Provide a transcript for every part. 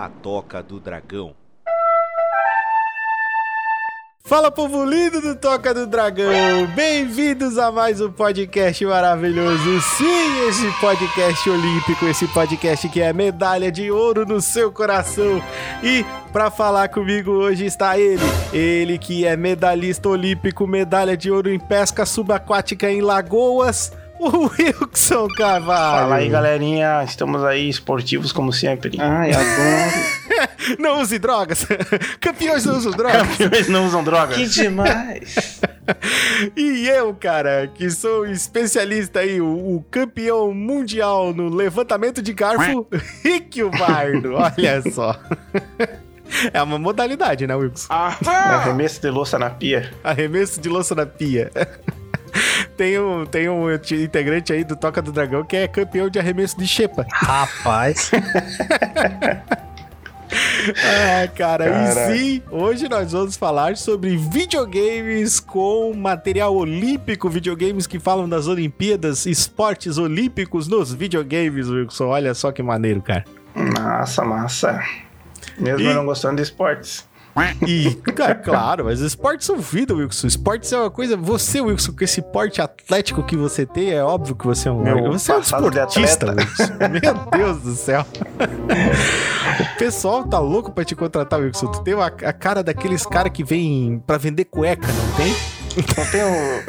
a Toca do Dragão. Fala povo lindo do Toca do Dragão, bem-vindos a mais um podcast maravilhoso. Sim, esse podcast olímpico, esse podcast que é medalha de ouro no seu coração. E para falar comigo hoje está ele, ele que é medalhista olímpico, medalha de ouro em pesca subaquática em Lagoas, o Wilson Carvalho. Fala aí, galerinha. Estamos aí esportivos como sempre. Ai, adoro. não use drogas. Campeões não usam drogas. Campeões não usam drogas. Que demais. e eu, cara, que sou especialista aí, o, o campeão mundial no levantamento de garfo, Rick Bardo. Olha só. É uma modalidade, né, Wilson? Ah, arremesso de louça na pia. Arremesso de louça na pia. tem um, tem um integrante aí do Toca do Dragão que é campeão de arremesso de xepa. Rapaz. ah, cara, Cara, e sim, hoje nós vamos falar sobre videogames com material olímpico, videogames que falam das Olimpíadas, esportes olímpicos nos videogames, Wilson. Olha só que maneiro, cara. Massa, massa. Mesmo e... não gostando de esportes. E, cara, claro, mas esportes são vida, Wilson. Esportes é uma coisa. Você, Wilson, com esse porte atlético que você tem, é óbvio que você é um. Meu você é um esportista, Wilson. Meu Deus do céu. o pessoal tá louco pra te contratar, Wilson. Tu tem a, a cara daqueles caras que vem pra vender cueca, não tem? Não tem um.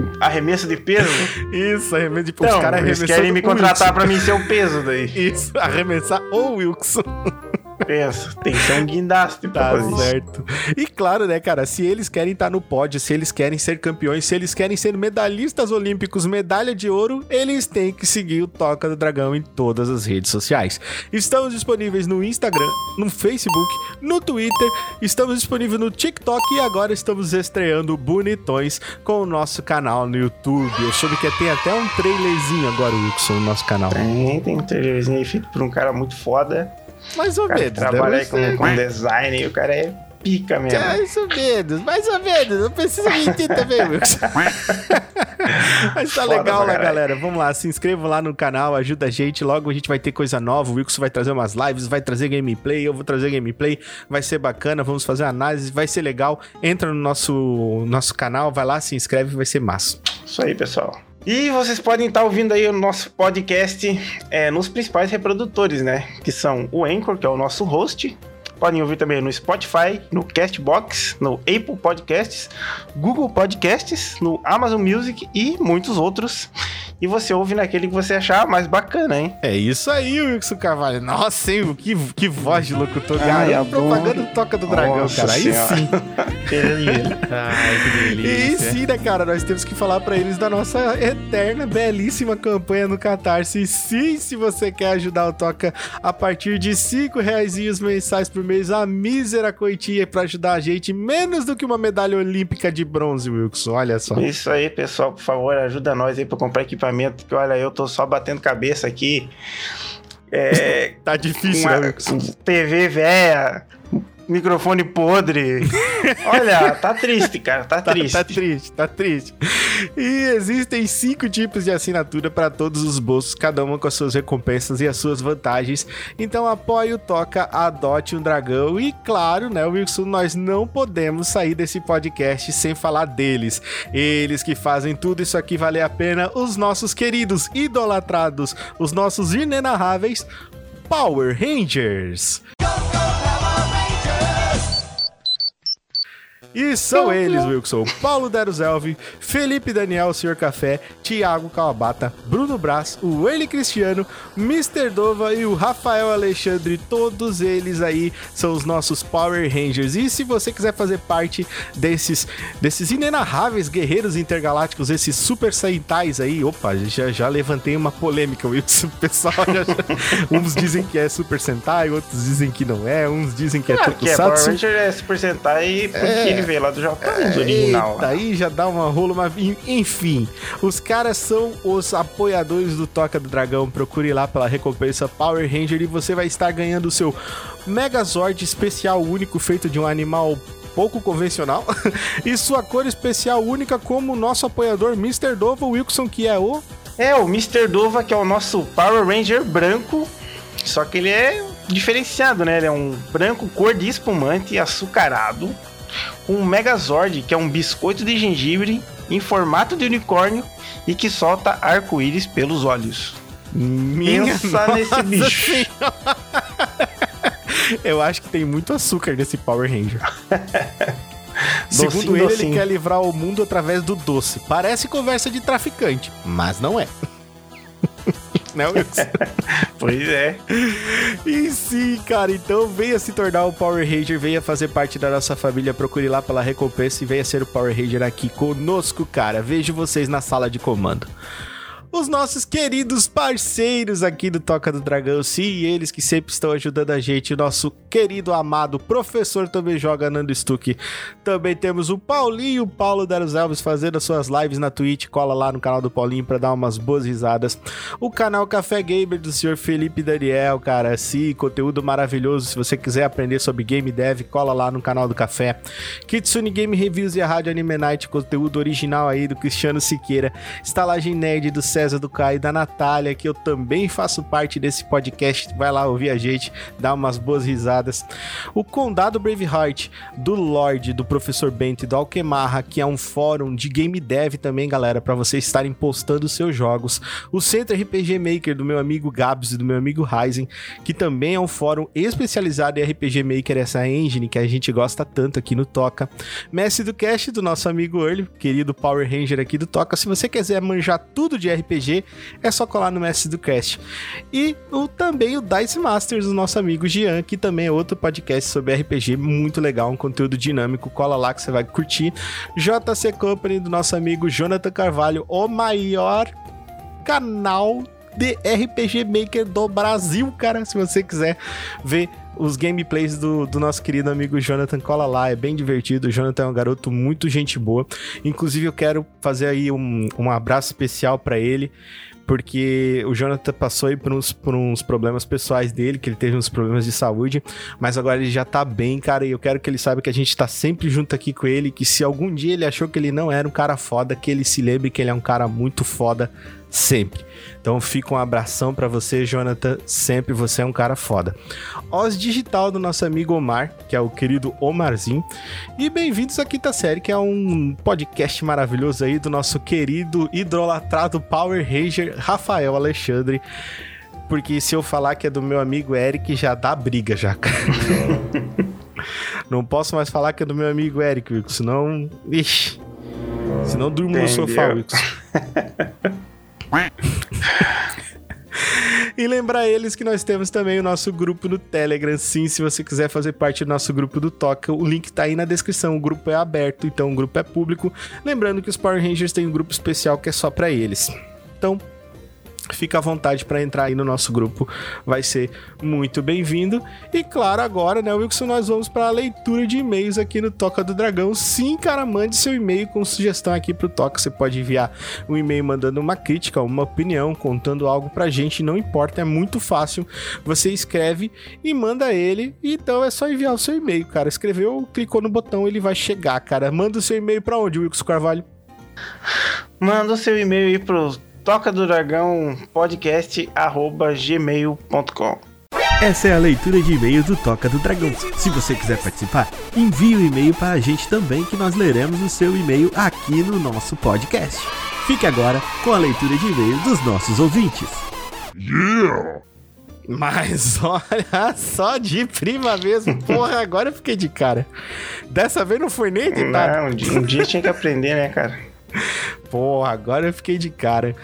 arremesso de peso? Isso, arremesso de peso. Não, os caras eles querem me contratar pra mim ser o peso daí. Isso, arremessar o Wilson. Pensa, tem que ser um guindaste pra tá certo. E claro, né, cara, se eles querem estar tá no pódio, se eles querem ser campeões, se eles querem ser medalhistas olímpicos, medalha de ouro, eles têm que seguir o Toca do Dragão em todas as redes sociais. Estamos disponíveis no Instagram, no Facebook, no Twitter, estamos disponíveis no TikTok e agora estamos estreando bonitões com o nosso canal no YouTube. Eu soube que tem até um trailerzinho agora, Wilson, no nosso canal. Tem, tem um trailerzinho feito por um cara muito foda. Mais ou menos. Trabalha aí com, com design e o cara é pica mesmo. Mais ou menos, mais ou menos. Não precisa mentir também, Wilson. Mas tá Foda legal lá, galera. Vamos lá, se inscrevam lá no canal, ajuda a gente. Logo a gente vai ter coisa nova. O Wilson vai trazer umas lives, vai trazer gameplay, eu vou trazer gameplay. Vai ser bacana, vamos fazer análise, vai ser legal. Entra no nosso, nosso canal, vai lá, se inscreve, vai ser massa. Isso aí, pessoal. E vocês podem estar ouvindo aí o nosso podcast é, nos principais reprodutores, né? Que são o Anchor, que é o nosso host, Podem ouvir também no Spotify, no Castbox, no Apple Podcasts, Google Podcasts, no Amazon Music e muitos outros. E você ouve naquele que você achar mais bacana, hein? É isso aí, Wilson Carvalho. Nossa, hein? Que, que voz de locutor. Ai, a propaganda Toca do Dragão, Nossa cara. Aí sim. Ai, que delícia. E sim, né, cara? Nós temos que falar para eles da nossa eterna, belíssima campanha no Catarse. E sim, se você quer ajudar o Toca a partir de cinco reais mensais por mês, a mísera coitinha para ajudar a gente, menos do que uma medalha olímpica de bronze, Wilson. Olha só. Isso aí, pessoal, por favor, ajuda nós aí para comprar equipamento, que olha, eu tô só batendo cabeça aqui. É, tá difícil, uma, né, TV velha, microfone podre. Olha, tá triste, cara, tá, tá triste. Tá, tá, triste, tá triste. E existem cinco tipos de assinatura para todos os bolsos, cada uma com as suas recompensas e as suas vantagens. Então apoie o Toca, adote um dragão e claro, né, Wilson, nós não podemos sair desse podcast sem falar deles. Eles que fazem tudo isso aqui valer a pena, os nossos queridos idolatrados, os nossos inenarráveis Power Rangers. E são eles, Wilson. Paulo Deruzelvi, Felipe Daniel, Senhor Café, Thiago Kawabata, Bruno Brás, o Eli Cristiano, Mr. Dova e o Rafael Alexandre. Todos eles aí são os nossos Power Rangers. E se você quiser fazer parte desses, desses inenarráveis guerreiros intergalácticos, esses super saitais aí, opa, já, já levantei uma polêmica, Wilson. O pessoal já, já, uns dizem que é Super Sentai, outros dizem que não é, uns dizem que é, é Tokusatsu. Que é Power Ranger é Super Sentai porque é, ele veio lá do Japão, é, original. Eita, aí já dá uma rola, mas enfim. Os caras são os apoiadores do Toca do Dragão. Procure lá pela recompensa Power Ranger e você vai estar ganhando o seu Megazord especial único feito de um animal pouco convencional e sua cor especial única como o nosso apoiador Mr. Dova Wilson, que é o é, o Mr. Dova, que é o nosso Power Ranger branco, Só que ele é diferenciado, né? Ele é um branco cor de espumante açucarado com um Megazord, que é um biscoito de gengibre em formato de unicórnio e que solta arco-íris pelos olhos. Minha Pensa nesse bicho. Eu acho que tem muito açúcar nesse Power Ranger. Segundo Docinho, ele, docinho. ele quer livrar o mundo através do doce. Parece conversa de traficante, mas não é. Né, Wilson? Pois é. E sim, cara, então venha se tornar o Power Ranger, venha fazer parte da nossa família, procure lá pela recompensa e venha ser o Power Ranger aqui conosco, cara. Vejo vocês na sala de comando. Os nossos queridos parceiros aqui do Toca do Dragão, sim, eles que sempre estão ajudando a gente, o nosso querido amado professor também joga Nando Stuck. Também temos o Paulinho, Paulo Daros Alves fazendo as suas lives na Twitch, cola lá no canal do Paulinho pra dar umas boas risadas. O canal Café Gamer do senhor Felipe Daniel, cara, sim, conteúdo maravilhoso. Se você quiser aprender sobre game dev, cola lá no canal do Café. Kitsune Game Reviews e a Rádio Anime Night, conteúdo original aí do Cristiano Siqueira. Estalagem Nerd do César do Caio e da Natália, que eu também faço parte desse podcast. Vai lá ouvir a gente, dar umas boas risadas. O Condado Braveheart, do Lorde, do Professor Bento e do Alquemarra, que é um fórum de game dev também, galera, para vocês estarem postando seus jogos. O Centro RPG Maker, do meu amigo Gabs e do meu amigo Ryzen, que também é um fórum especializado em RPG Maker, essa engine que a gente gosta tanto aqui no Toca. Mestre do Cast, do nosso amigo Early, querido Power Ranger aqui do Toca. Se você quiser manjar tudo de RPG, é só colar no Mestre do Cast. E o, também o Dice Masters, do nosso amigo Jean, que também é outro podcast sobre RPG muito legal, um conteúdo dinâmico. Cola lá que você vai curtir. JC Company, do nosso amigo Jonathan Carvalho, o maior canal de RPG Maker do Brasil, cara. Se você quiser ver os gameplays do, do nosso querido amigo Jonathan, cola lá, é bem divertido. O Jonathan é um garoto muito gente boa. Inclusive, eu quero fazer aí um, um abraço especial pra ele. Porque o Jonathan passou aí por uns, por uns problemas pessoais dele, que ele teve uns problemas de saúde, mas agora ele já tá bem, cara, e eu quero que ele saiba que a gente tá sempre junto aqui com ele, que se algum dia ele achou que ele não era um cara foda, que ele se lembre que ele é um cara muito foda sempre. Então fica um abração pra você, Jonathan, sempre você é um cara foda. Oz Digital do nosso amigo Omar, que é o querido Omarzinho, e bem-vindos à Quinta Série, que é um podcast maravilhoso aí do nosso querido idolatrado Power Ranger Rafael Alexandre. Porque se eu falar que é do meu amigo Eric, já dá briga já, cara. Não posso mais falar que é do meu amigo Eric, Wilson, senão. Ixi. Senão durmo no sofá, Wilson. E lembrar eles que nós temos também o nosso grupo no Telegram. Sim, se você quiser fazer parte do nosso grupo do Toca, o link tá aí na descrição. O grupo é aberto, então o grupo é público. Lembrando que os Power Rangers têm um grupo especial que é só pra eles. Então, fica à vontade para entrar aí no nosso grupo, vai ser muito bem-vindo. E claro, agora, né, Wilson, nós vamos para a leitura de e-mails aqui no Toca do Dragão. Sim, cara, mande seu e-mail com sugestão aqui pro Toca. Você pode enviar um e-mail mandando uma crítica, uma opinião, contando algo pra gente, não importa, é muito fácil. Você escreve e manda ele, então é só enviar o seu e-mail, cara. Escreveu, clicou no botão, ele vai chegar, cara. Manda o seu e-mail para onde, Wilson Carvalho? Manda o seu e-mail aí pro toca do dragão podcast arroba gmail.com. Essa é a leitura de e-mails do Toca do Dragão. Se você quiser participar, envie o e-mail para a gente também, que nós leremos o seu e-mail aqui no nosso podcast. Fique agora com a leitura de e-mails dos nossos ouvintes. Mas olha só de prima mesmo. Porra, agora eu fiquei de cara. Dessa vez não foi nem editado. Não, um dia, um dia tinha que aprender, né, cara? Porra, agora eu fiquei de cara.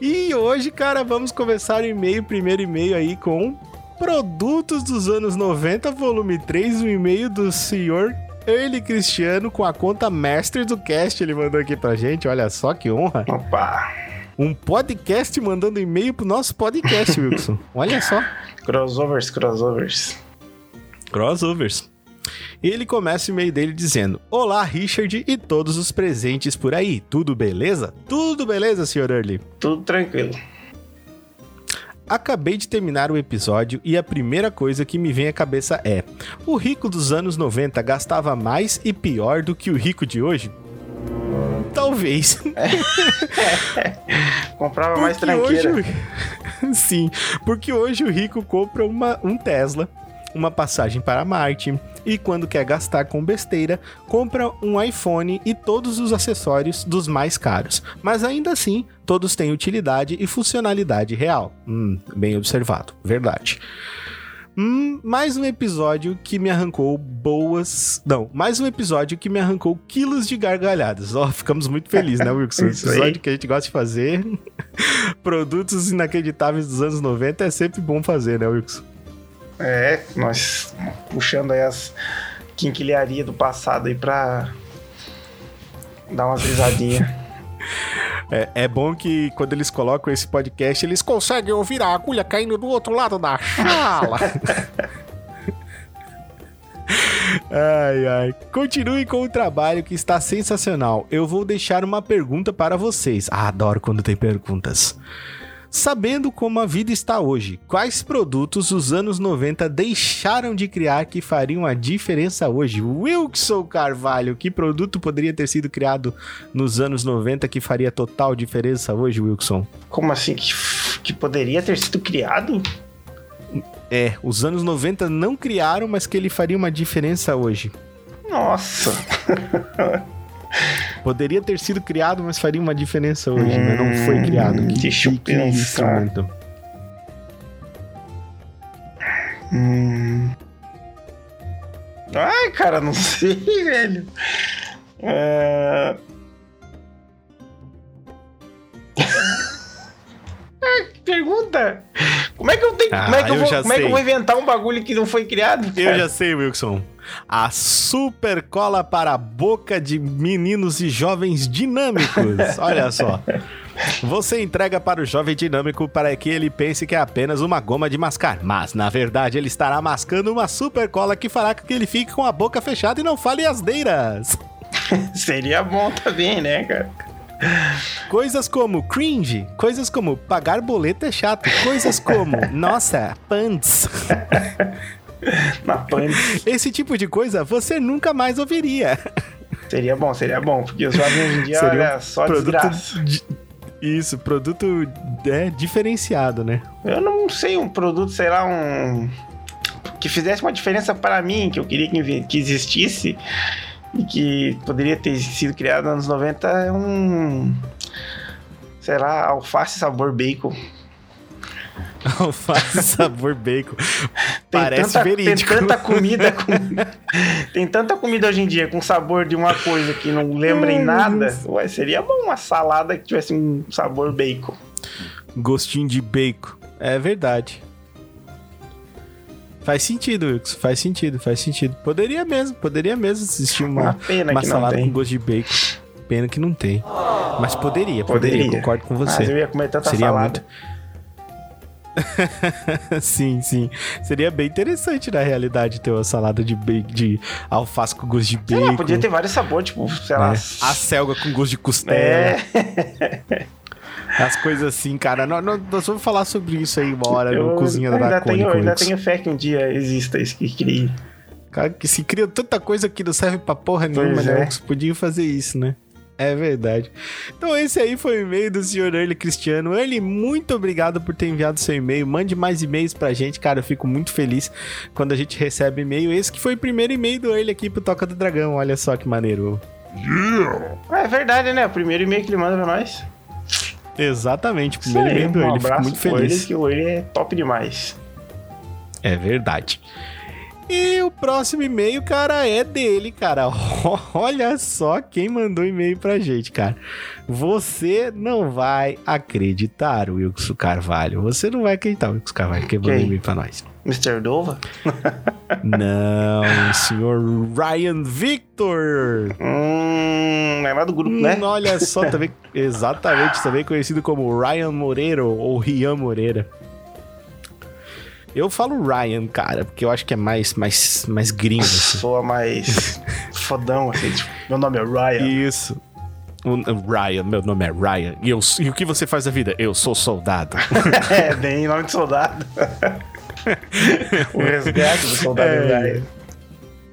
E hoje, cara, vamos começar o e-mail, primeiro e-mail aí com Produtos dos anos 90, volume 3, o e-mail do senhor Early Cristiano com a conta Master do Cast. Ele mandou aqui pra gente, olha só que honra. Opa! Um podcast mandando e-mail pro nosso podcast, Wilson. Olha só. Crossovers, crossovers. Crossovers. E ele começa o e-mail dele dizendo: Olá, Richard e todos os presentes por aí. Tudo beleza? Tudo beleza, senhor Early? Tudo tranquilo. Acabei de terminar o episódio e a primeira coisa que me vem à cabeça é: o rico dos anos 90 gastava mais e pior do que o rico de hoje? Tal- vez. Comprava mais Porque hoje tranqueira. Sim, porque hoje o rico compra uma, um Tesla, uma passagem para Marte e quando quer gastar com besteira, compra um iPhone e todos os acessórios dos mais caros. Mas ainda assim, todos têm utilidade e funcionalidade real. Hum, bem observado, verdade. Hum, mais um episódio que me arrancou boas. Não, mais um episódio que me arrancou quilos de gargalhadas. Ó, ficamos muito felizes, né, Wilson? Aí. episódio que a gente gosta de fazer. Produtos inacreditáveis dos anos 90 é sempre bom fazer, né, Wilson? É, nós puxando aí as quinquilharias do passado aí pra dar umas risadinhas. É, é bom que quando eles colocam esse podcast, eles conseguem ouvir a agulha caindo do outro lado da chala. Ai, ai. Continue com o trabalho que está sensacional. Eu vou deixar uma pergunta para vocês. Ah, adoro quando tem perguntas. Sabendo como a vida está hoje, quais produtos os anos 90 deixaram de criar que fariam a diferença hoje? Wilson Carvalho, que produto poderia ter sido criado nos anos 90 que faria total diferença hoje, Wilson? Como assim? Que, que poderia ter sido criado? É, os anos 90 não criaram, mas que ele faria uma diferença hoje. Nossa. Poderia ter sido criado, mas faria uma diferença hoje, né? Não foi criado. Que, deixa eu que- que pensar. instrumento. Hum. Ai, cara, não sei, velho. É... Ai, que pergunta. Como é que eu tenho, Ah, como é que eu, eu vou, como é que eu vou inventar um bagulho que não foi criado? Eu cara? já sei, Wilson. A super cola para a boca de meninos e jovens dinâmicos. Olha só. Você entrega para o jovem dinâmico para que ele pense que é apenas uma goma de mascar, mas na verdade ele estará mascando uma super cola que fará com que ele fique com a boca fechada e não fale asneiras. Seria bom também, né, cara? Coisas como cringe, coisas como pagar boleto é chato, coisas como nossa, pants. Na Pan. Esse tipo de coisa você nunca mais ouviria. Seria bom, seria bom, porque os jovens hoje em dia, Seria olha, só desgraça. di- Isso, produto é, diferenciado, né? Eu não sei, um produto, sei lá, um. que fizesse uma diferença para mim, que eu queria que, que existisse e que poderia ter sido criado nos anos 90 é um. Sei lá, alface sabor bacon. Alface sabor bacon. Tem Parece tanta, verídico. Tem tanta comida com, Tem tanta comida hoje em dia com sabor de uma coisa que não lembra em meu nada. Ué, seria bom uma salada que tivesse um sabor bacon. Gostinho de bacon. É verdade. Faz sentido, Wilkes. Faz sentido, faz sentido. Poderia mesmo, poderia mesmo existir Uma uma, uma salada com gosto de bacon. Pena que não tem. Mas poderia, poderia, Poderia. concordo com você. Mas eu ia comer tanta Seria salada. sim, sim. Seria bem interessante, na realidade, ter uma salada de, bacon, de alface com gosto de Sei bacon. lá, podia ter vários sabores, tipo, sei lá. né? A selga com gosto de costela. É, As coisas assim, cara. Nós, nós- vamos falar sobre isso aí uma hora no Cozinha da ainda Dracônica. tenho, ainda Wilkes. tenho fé que um dia exista isso que crie. Cara, que se cria tanta coisa que não serve pra porra nenhuma, Pois né? é. Eles podiam fazer isso, né? É verdade. Então esse aí foi o e-mail do senhor Early Cristiano. Early, muito obrigado por ter enviado seu e-mail. Mande mais e-mails pra gente, cara. Eu fico muito feliz quando a gente recebe e-mail. Esse que foi o primeiro e-mail do Early aqui pro Toca do Dragão. Olha só que maneiro. É verdade, né? O primeiro e-mail que ele manda pra nós. Exatamente, primeiro aí, do um. Fico abraço muito feliz. Ele, que o ele é top demais. É verdade. E o próximo e-mail, cara, é dele, cara. Olha só quem mandou e-mail pra gente, cara. Você não vai acreditar, Wilson Carvalho. Você não vai acreditar, Wilson Carvalho, quem mandou e-mail pra nós. Mr. Dova? Não, o senhor Ryan Victor. Hum, é lá do grupo, né? Hum, olha só, também, exatamente, também conhecido como Ryan Moreira ou Rian Moreira. Eu falo Ryan, cara, porque eu acho que é mais, mais, mais gringo, assim. Soa mais fodão, assim, tipo, meu nome é Ryan. Isso. Ryan, meu nome é Ryan. E, eu, e o que você faz da vida? Eu sou soldado. é, bem nome de soldado. o resgate do soldado É. Ryan.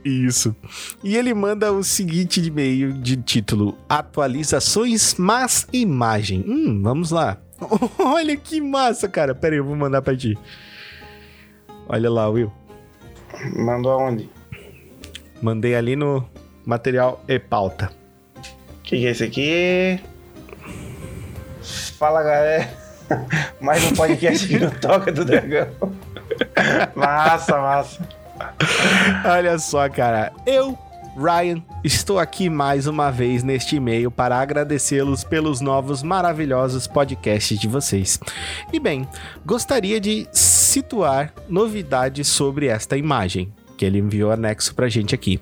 Isso. E ele manda o seguinte e-mail de título: Atualizações, mas imagem. Hum, vamos lá. Olha que massa, cara. Pera aí, eu vou mandar pra ti. Olha lá, Will. Mandou aonde? Mandei ali no material e pauta. O que, que é esse aqui? Fala, galera. Mais um podcast aqui no Toca do Dragão. massa, massa. Olha só, cara. Eu, Ryan, estou aqui mais uma vez neste e-mail para agradecê-los pelos novos maravilhosos podcasts de vocês. E bem, gostaria de situar novidades sobre esta imagem que ele enviou anexo pra gente aqui.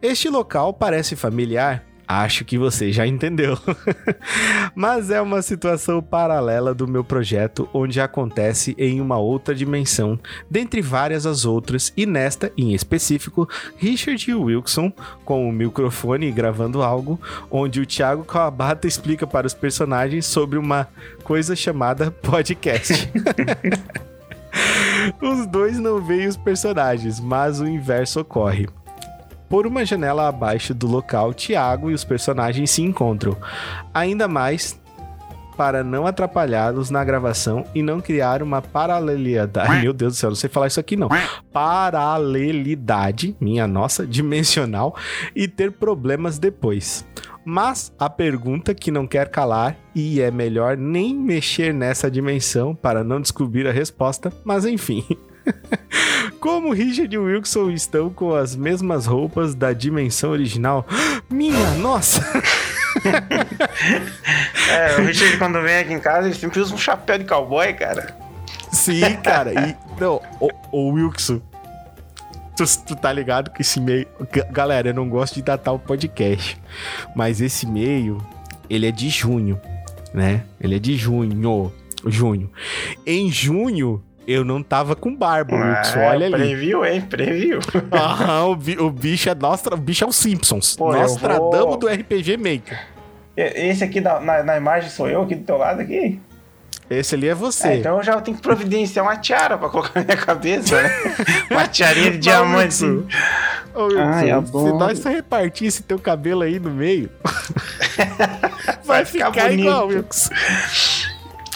Este local parece familiar Acho que você já entendeu. Mas é uma situação paralela do meu projeto, onde acontece em uma outra dimensão, dentre várias as outras, e nesta, em específico, Richard Wilson com o microfone gravando algo, onde o Thiago Kawabata explica para os personagens sobre uma coisa chamada podcast. os dois não veem os personagens, mas o inverso ocorre. Por uma janela abaixo do local, Tiago e os personagens se encontram. Ainda mais para não atrapalhá-los na gravação e não criar uma paralelidade. Meu Deus do céu, não sei falar isso aqui não. Paralelidade, minha nossa, dimensional e ter problemas depois. Mas a pergunta que não quer calar e é melhor nem mexer nessa dimensão para não descobrir a resposta, mas enfim. Como Richard e Wilson estão com as mesmas roupas da dimensão original. Minha nossa! é, o Richard quando vem aqui em casa, ele sempre usa um chapéu de cowboy, cara. Sim, cara. E, não, o, o Wilson, Tu, tu, tá ligado que esse meio. Galera, eu não gosto de datar o podcast. Mas esse meio, ele é de junho, né? Ele é de junho. Junho. Em junho, eu não tava com barba, Wilson, ah, olha ali. Previu, hein? Previu. Aham, o, o bicho é Nostra, o bicho é o Simpsons. Pô, Nostradamo vou... do RPG Maker. Esse aqui na, na, na, imagem sou eu aqui do teu lado aqui? Esse ali é você. É, então eu já tenho que providenciar uma tiara pra colocar na minha cabeça, né? uma tiarinha de diamante. Ô, Wilson, ah, é se nós repartir esse teu cabelo aí no meio, vai, vai ficar, ficar igual, Wilson.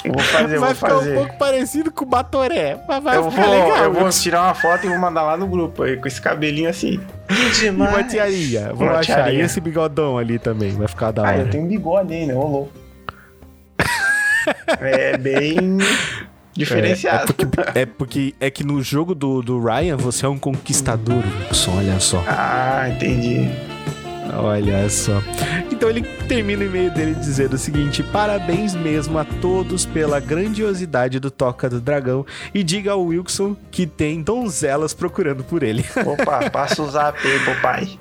Vou fazer, vai vou ficar fazer. um pouco parecido com o Batoré. Mas vai eu ficar vou, legal. Eu vou tirar uma foto e vou mandar lá no grupo aí, com esse cabelinho assim. E uma tiarinha. Vou uma achar. Tiarinha. E esse bigodão ali também. Vai ficar da hora. Ah, eu tenho bigode ainda, ô louco. é bem diferenciado. É, é, porque, é, porque, é que no jogo do, do Ryan você é um conquistador. Olha só. Ah, entendi. Olha só. Então ele termina o e-mail dele dizendo o seguinte: parabéns mesmo a todos pela grandiosidade do Toca do Dragão e diga ao Wilson que tem donzelas procurando por ele. Opa, passa o zap aí, papai.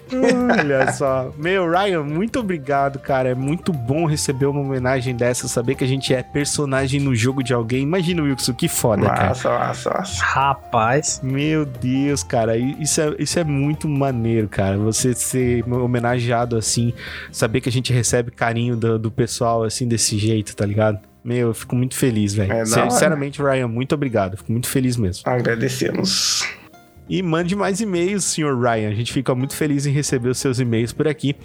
Olha só. Meu, Ryan, muito obrigado, cara. É muito bom receber uma homenagem dessa, saber que a gente é personagem no jogo de alguém. Imagina, Wilson, que foda, massa, cara. Massa, massa, massa. Rapaz. Meu Deus, cara. Isso é, isso é muito maneiro, cara. Você ser homenageado assim, saber que a gente recebe carinho do, do pessoal assim desse jeito, tá ligado? Meu, eu fico muito feliz, velho. É, Sinceramente, Ryan, muito obrigado. Fico muito feliz mesmo. Agradecemos. E mande mais e-mails, senhor Ryan. A gente fica muito feliz em receber os seus e-mails por aqui.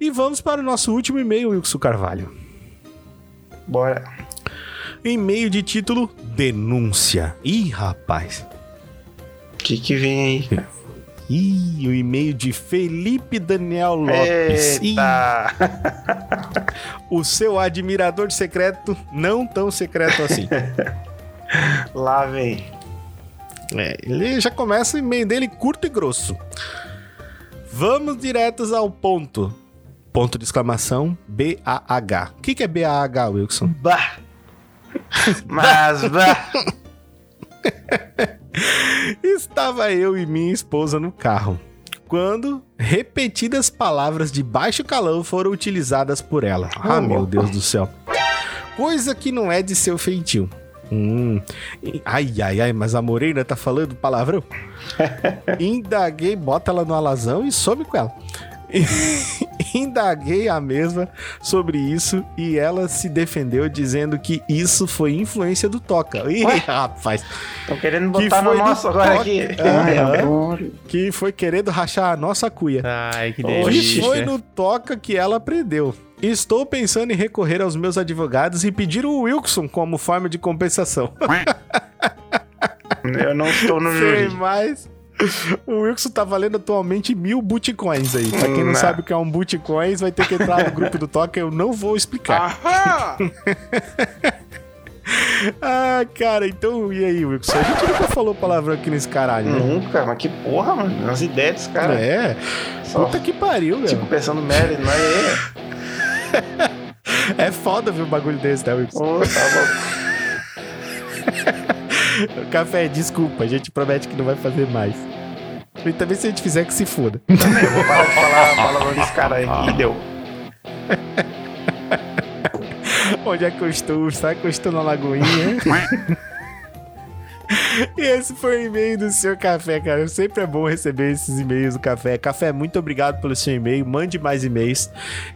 E vamos para o nosso último e-mail, Wilson Carvalho. Bora. E-mail de título Denúncia. Ih, rapaz. O que que vem aí? Ih, o e-mail de Felipe Daniel Lopes. Eita. o seu admirador secreto, não tão secreto assim. Lá vem. É, ele já começa o e-mail dele curto e grosso. Vamos diretos ao ponto. Ponto de exclamação B-A-H. O que, que é B-A-H, Wilson? Bah. Mas bah. Estava eu e minha esposa no carro, quando repetidas palavras de baixo calão foram utilizadas por ela. Ah, meu Deus do céu. Coisa que não é de seu feitio. Hum. Ai, ai, ai, mas a Moreira tá falando palavrão? Indaguei, bota ela no alazão e some com ela. Indaguei a mesma sobre isso e ela se defendeu dizendo que isso foi influência do Toca. Ih, Ué? rapaz. Estão querendo Que botar no foi do nosso agora toque. aqui. Adoro. Que foi querendo rachar a nossa cuia. Ai, que. E delícia. foi no Toca que ela aprendeu. Estou pensando em recorrer aos meus advogados e pedir o Wilson como forma de compensação. Eu não estou no Sei júri. mais. O Wilson tá valendo atualmente mil bitcoins aí. Pra quem não Não. sabe o que é um bitcoins, vai ter que entrar no grupo do Toca. Eu não vou explicar. Ah, cara, então e aí, Wilson? A gente nunca falou palavrão aqui nesse caralho, né? Nunca, mas que porra, mano. As ideias dos caras. É, Só puta que pariu, tipo velho. pensando merda, não é? É foda ver um bagulho desse, né, Wilson? Ô, tá Café, desculpa, a gente promete que não vai fazer mais. E também se a gente fizer que se foda. Eu vou parar de falar palavrão desse cara aí. E deu. Onde é que eu estou? Será que eu estou na Lagoinha? E esse foi o e-mail do seu café, cara. Sempre é bom receber esses e-mails do café. Café, muito obrigado pelo seu e-mail. Mande mais e-mails.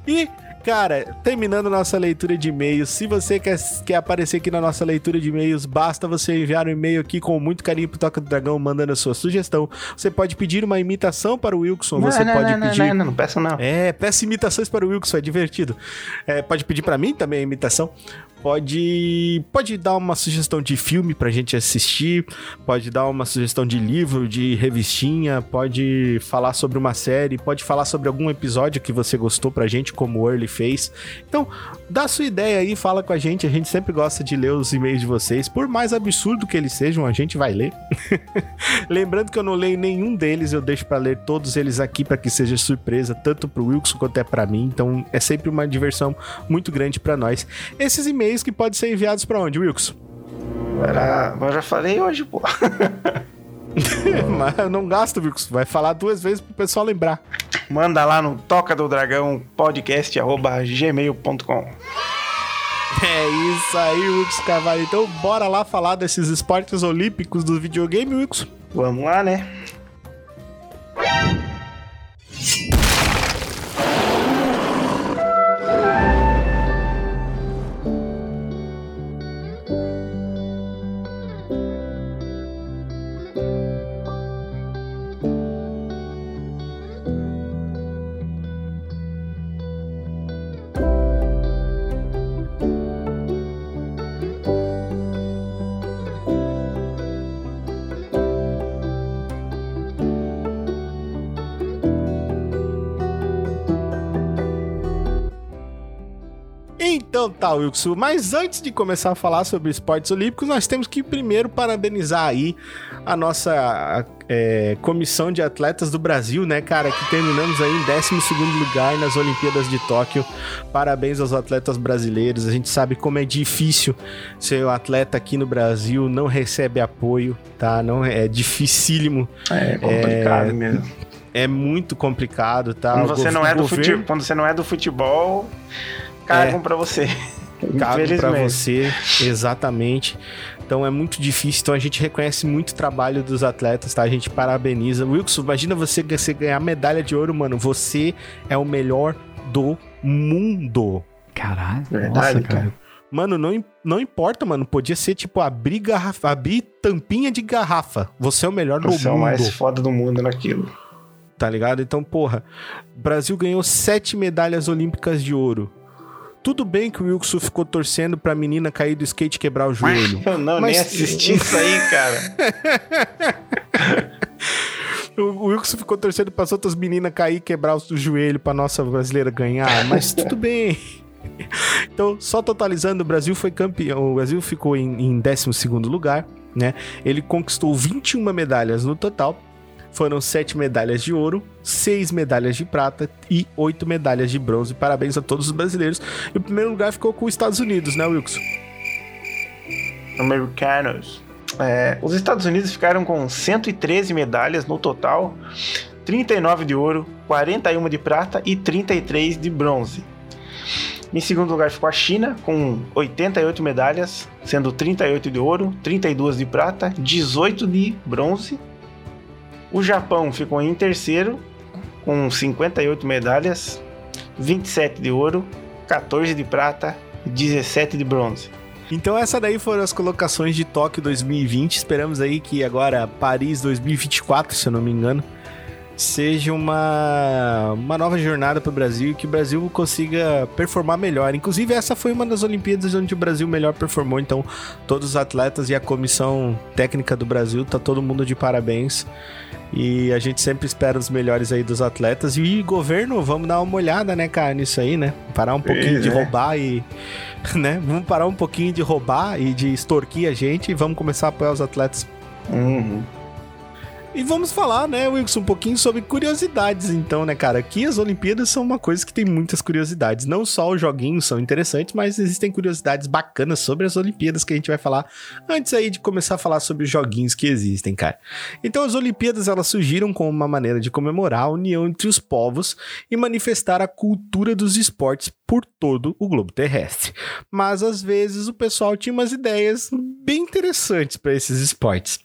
E, cara, terminando nossa leitura de e-mails, se você quer, quer aparecer aqui na nossa leitura de e-mails, basta você enviar um e-mail aqui com muito carinho pro Toca do Dragão, mandando a sua sugestão. Você pode pedir uma imitação para o Wilson, você não, pode não, não, pedir. Não, não, não peço não. É, peça imitações para o Wilson, é divertido. É, pode pedir para mim também a imitação. Pode, pode dar uma sugestão de filme pra gente assistir, pode dar uma sugestão de livro, de revistinha, pode falar sobre uma série, pode falar sobre algum episódio que você gostou pra gente, como o Early fez. Então, dá sua ideia aí, fala com a gente, a gente sempre gosta de ler os e-mails de vocês, por mais absurdo que eles sejam, a gente vai ler. Lembrando que eu não leio nenhum deles, eu deixo pra ler todos eles aqui pra que seja surpresa, tanto pro Wilson quanto é pra mim. Então é sempre uma diversão muito grande pra nós. Esses e-mails que podem ser enviados pra onde, Wilson? Era... Mas eu já falei hoje, pô. Mas eu não gasto, Wilson. Vai falar duas vezes pro pessoal lembrar. Manda lá no toca do dragão podcast arroba gmail.com. É isso aí, Wilson Carvalho. Então bora lá falar desses esportes olímpicos do videogame, Wilson. Vamos lá, né? Então tá, Wilson. Mas antes de começar a falar sobre esportes olímpicos, nós temos que primeiro parabenizar aí a nossa é, comissão de atletas do Brasil, né, cara? Que terminamos aí em 12 lugar nas Olimpíadas de Tóquio. Parabéns aos atletas brasileiros. A gente sabe como é difícil ser um atleta aqui no Brasil, não recebe apoio, tá? Não é dificílimo, É complicado mesmo. é muito complicado, tá? Quando você, não é do governo- fute... Quando você não é do futebol, cagam pra você. Cago pra Infelizmente. você, exatamente. Então é muito difícil. Então a gente reconhece muito o trabalho dos atletas, tá? A gente parabeniza. Wilson, imagina você, você ganhar medalha de ouro, mano. Você é o melhor do mundo. Caralho. Verdade, nossa, cara. cara. Mano, não, não importa, mano. Podia ser tipo abrir, garrafa, abrir tampinha de garrafa. Você é o melhor do Você é o mundo. mais foda do mundo naquilo. Tá ligado? Então, porra, o Brasil ganhou sete medalhas olímpicas de ouro. Tudo bem que o Wilson ficou torcendo pra menina cair do skate e quebrar o joelho. Eu não, Mas- nem assisti isso aí, cara. O Wilson ficou torcendo para as outras meninas cair e quebrar o joelho para nossa brasileira ganhar, mas tudo bem. Então, só totalizando, o Brasil foi campeão. O Brasil ficou em, em 12 lugar, né? Ele conquistou 21 medalhas no total. Foram 7 medalhas de ouro, 6 medalhas de prata e 8 medalhas de bronze. Parabéns a todos os brasileiros. E o primeiro lugar ficou com os Estados Unidos, né, Wilson? Americanos. É, os Estados Unidos ficaram com 113 medalhas no total, 39 de ouro, 41 de prata e 33 de bronze. Em segundo lugar ficou a China com 88 medalhas, sendo 38 de ouro, 32 de prata, 18 de bronze. O Japão ficou em terceiro com 58 medalhas, 27 de ouro, 14 de prata e 17 de bronze. Então essa daí foram as colocações de Tóquio 2020. Esperamos aí que agora Paris 2024, se eu não me engano, seja uma, uma nova jornada para o Brasil e que o Brasil consiga performar melhor. Inclusive, essa foi uma das Olimpíadas onde o Brasil melhor performou. Então, todos os atletas e a comissão técnica do Brasil, tá todo mundo de parabéns. E a gente sempre espera os melhores aí dos atletas. E governo, vamos dar uma olhada, né, cara, nisso aí, né? Parar um pouquinho Pois de é. roubar e. Né? Vamos parar um pouquinho de roubar e de extorquir a gente e vamos começar a apoiar os atletas Uhum. E vamos falar, né, Wilson, um pouquinho sobre curiosidades, então, né, cara? Aqui as Olimpíadas são uma coisa que tem muitas curiosidades. Não só os joguinhos são interessantes, mas existem curiosidades bacanas sobre as Olimpíadas que a gente vai falar antes aí de começar a falar sobre os joguinhos que existem, cara. Então, as Olimpíadas elas surgiram como uma maneira de comemorar a união entre os povos e manifestar a cultura dos esportes por todo o globo terrestre. Mas às vezes o pessoal tinha umas ideias bem interessantes para esses esportes.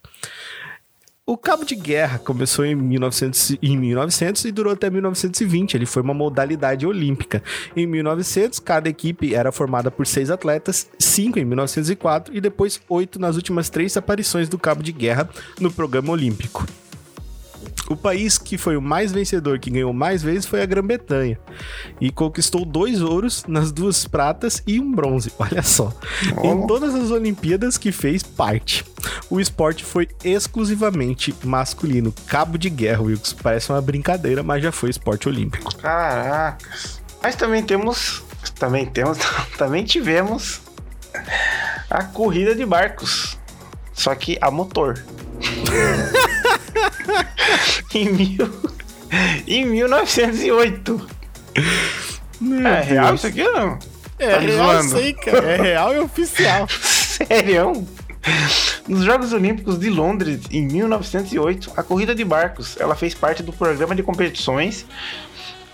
O cabo de guerra começou em 1900, em 1900 e durou até 1920. Ele foi uma modalidade olímpica. Em 1900, cada equipe era formada por seis atletas, cinco em 1904 e depois oito nas últimas três aparições do cabo de guerra no programa olímpico. O país que foi o mais vencedor, que ganhou mais vezes, foi a Grã-Bretanha. E conquistou dois ouros nas duas pratas e um bronze. Olha só. Em todas as Olimpíadas que fez parte. O esporte foi exclusivamente masculino. Cabo de guerra, Wilkes. Parece uma brincadeira, mas já foi esporte olímpico. Caracas. Mas também temos. Também temos. Também tivemos a corrida de barcos. Só que a motor. em, mil, em 1908. é real isso aqui ou não? É Tá real zoando. isso aí, cara. É real e oficial. Sério? Nos Jogos Olímpicos de Londres, em 1908, a corrida de barcos, ela fez parte do programa de competições,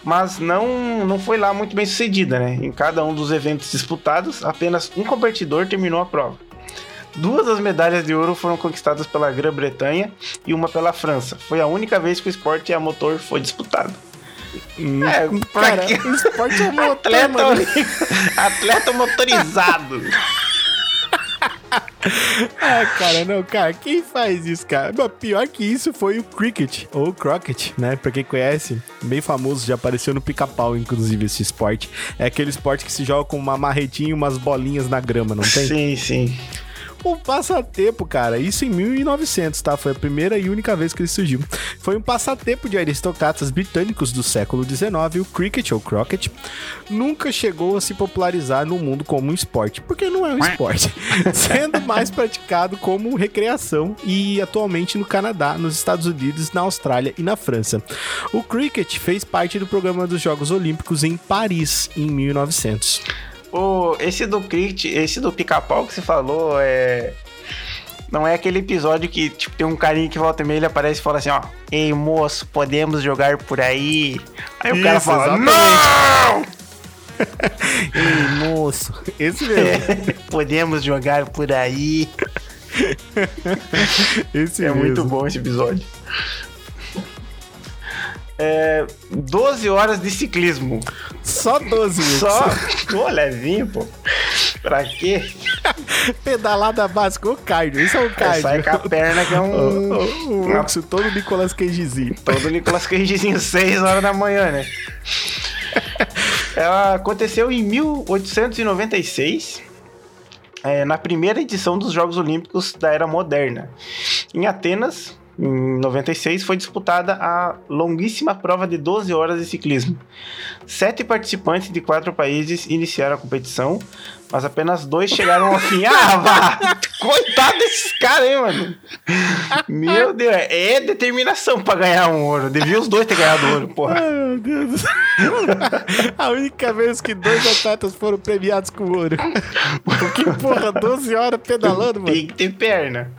mas não, não foi lá muito bem sucedida, né? Em cada um dos eventos disputados, apenas um competidor terminou a prova. Duas das medalhas de ouro foram conquistadas pela Grã-Bretanha e uma pela França. Foi a única vez que o esporte a motor foi disputado. É, pra Cara, quê? o esporte é motor, Atleta, mano. atleta motorizado. Ah, cara, não, cara, quem faz isso, cara? Mas pior que isso foi o cricket, ou croquet, né? Pra quem conhece, bem famoso, já apareceu no pica-pau, inclusive, esse esporte. É aquele esporte que se joga com uma marretinha e umas bolinhas na grama, não tem? Sim, sim. Um passatempo, cara. Isso em 1900, tá? Foi a primeira e única vez que ele surgiu. Foi um passatempo de aristocratas britânicos do século XIX. O cricket, ou croquet, nunca chegou a se popularizar no mundo como um esporte, porque não é um esporte, sendo mais praticado como recreação e atualmente no Canadá, nos Estados Unidos, na Austrália e na França. O cricket fez parte do programa dos Jogos Olímpicos em Paris em 1900. O, esse do cricket, esse do pica-pau que você falou, é. Não é aquele episódio que tipo, tem um carinha que volta e meia, ele aparece e fala assim, ó. Ei, moço, podemos jogar por aí? Aí o cara Isso, fala, exatamente. não! Ei, moço, esse mesmo. podemos jogar por aí. Esse É mesmo. muito bom esse episódio. É, 12 horas de ciclismo. Só 12 minutos. Só. Pô, levinho, pô. Pra quê? Pedalada básica, o cardio. Isso é o É, cardio. sai com a perna que é um. O, o, todo Nicolas Cagezinho. Todo Nicolas Cagezinho, 6 horas da manhã, né? Ela aconteceu em 1896, é, na primeira edição dos Jogos Olímpicos da Era Moderna. Em Atenas, em 96, foi disputada a longuíssima prova de 12 horas de ciclismo. Sete participantes de quatro países iniciaram a competição, mas apenas dois chegaram ao fim. Ah, vá! Coitado desses caras, hein, mano? Meu Deus, é determinação pra ganhar um ouro. Devia os dois ter ganhado ouro, porra. Ai, meu Deus. A única vez que dois atletas foram premiados com ouro. Porque, porra, 12 horas pedalando, mano. Tem que ter perna.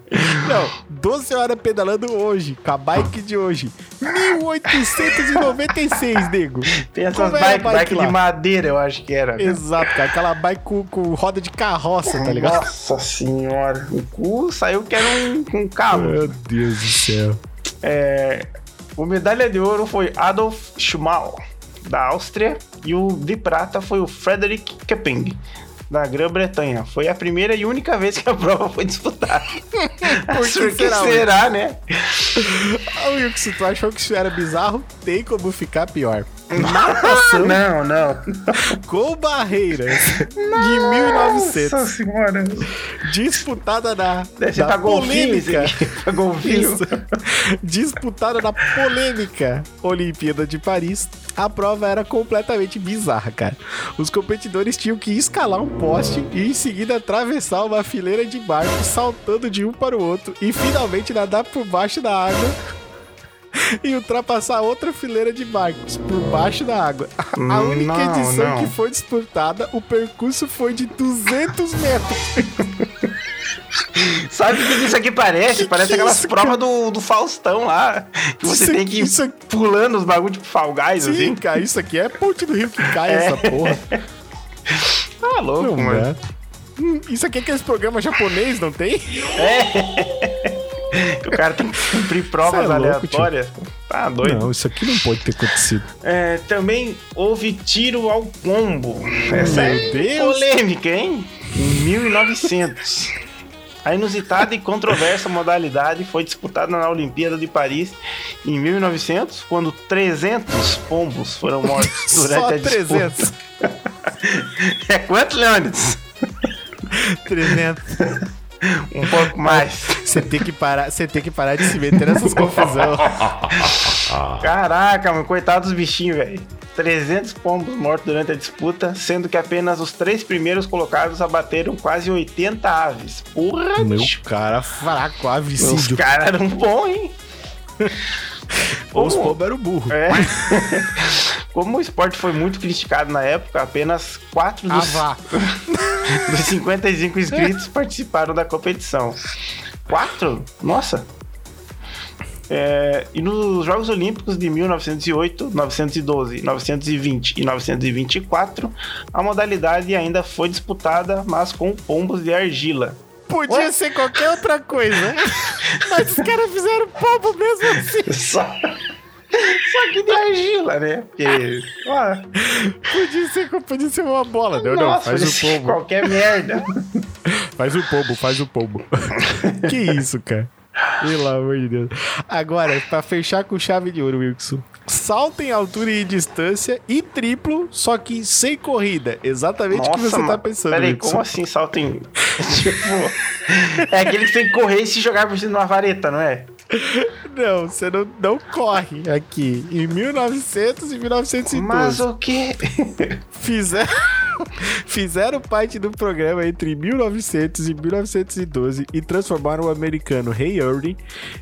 Não, 12 horas pedalando hoje, com a bike de hoje. 1896, nego. Tem essas bike, bike lá? de madeira, eu acho que era. né? Exato, cara. Aquela bike com, com roda de carroça, tá ligado? Nossa senhora. O cu saiu que era um, um calo. Meu Deus do céu. É, O medalha de ouro foi Adolf Schumacher, da Áustria, e o de prata foi o Frederick Kepping, da Grã-Bretanha. Foi a primeira e única vez que a prova foi disputada. Por que que será, será, né? Ah, Wilson, tu achou que isso era bizarro? Tem como ficar pior. Natação Não, não. com barreiras de 1900, Nossa senhora. disputada na, golfinho esse polêmica. golfinho. Isso. Disputada na polêmica Olimpíada de Paris, a prova era completamente bizarra, cara. Os competidores tinham que escalar um poste e em seguida atravessar uma fileira de barcos, saltando de um para o outro e finalmente nadar por baixo da água. E ultrapassar outra fileira de barcos por baixo da água. A única Não, edição não. que foi disputada, o percurso foi de 200 metros. Sabe o que isso aqui parece? Que parece que é aquelas isso, provas do, do Faustão lá. Que você Isso tem que ir aqui- pulando os bagulhos tipo Fall Guys, Sim, assim. cara, isso aqui é ponte do rio que cai, essa porra. Tá louco, Não mano. é. Hum, Isso aqui é aqueles programas japonês, não tem? Que o cara tem que cumprir provas é aleatórias. Tá doido. Não, isso aqui não pode ter acontecido. É, também houve tiro ao pombo. Essa Meu é Deus. polêmica, hein? Em 1900. A inusitada e controversa modalidade foi disputada na Olimpíada de Paris em 1900, quando 300 pombos foram mortos durante Só a disputa. 300. É quanto, Leônidas? 300. Um pouco mais. Você tem que parar, você tem que parar de se meter nessas confusão. Caraca, mano, coitado dos bichinhos, velho. 300 pombos mortos durante a disputa, sendo que apenas os três primeiros colocados abateram quase 80 aves. Porra, Meu bicho. cara fraco, Os avicídio. caras eram bons, hein? Os Como- pobres eram burro. É. Como o esporte foi muito criticado na época, apenas 4 Ah, dos, vá. dos 55 inscritos participaram da competição. 4? Nossa! É, e nos Jogos Olímpicos de 1908, 912, 920 e 924, a modalidade ainda foi disputada, mas com pombos de argila. Podia Ué? ser qualquer outra coisa. Mas os caras fizeram pombo mesmo assim. Só, só que de argila, né? Porque, ó, Podia ser, podia ser uma bola. Não, não, nossa, faz podia o pombo. qualquer merda. Faz o pombo, faz o pombo. que isso, cara? Pelo amor de Deus. Agora, pra fechar com chave de ouro, Wilson. Salto em altura e distância e triplo, só que sem corrida. Exatamente o que você tá pensando, Peraí, Wilson. como assim salto em. tipo. É aquele que tem que correr e se jogar por cima de uma vareta, não é? Não, você não, não corre aqui. Em 1900 e 1912. Mas o quê? Fizeram, fizeram parte do programa entre 1900 e 1912 e transformaram o americano Ray Irving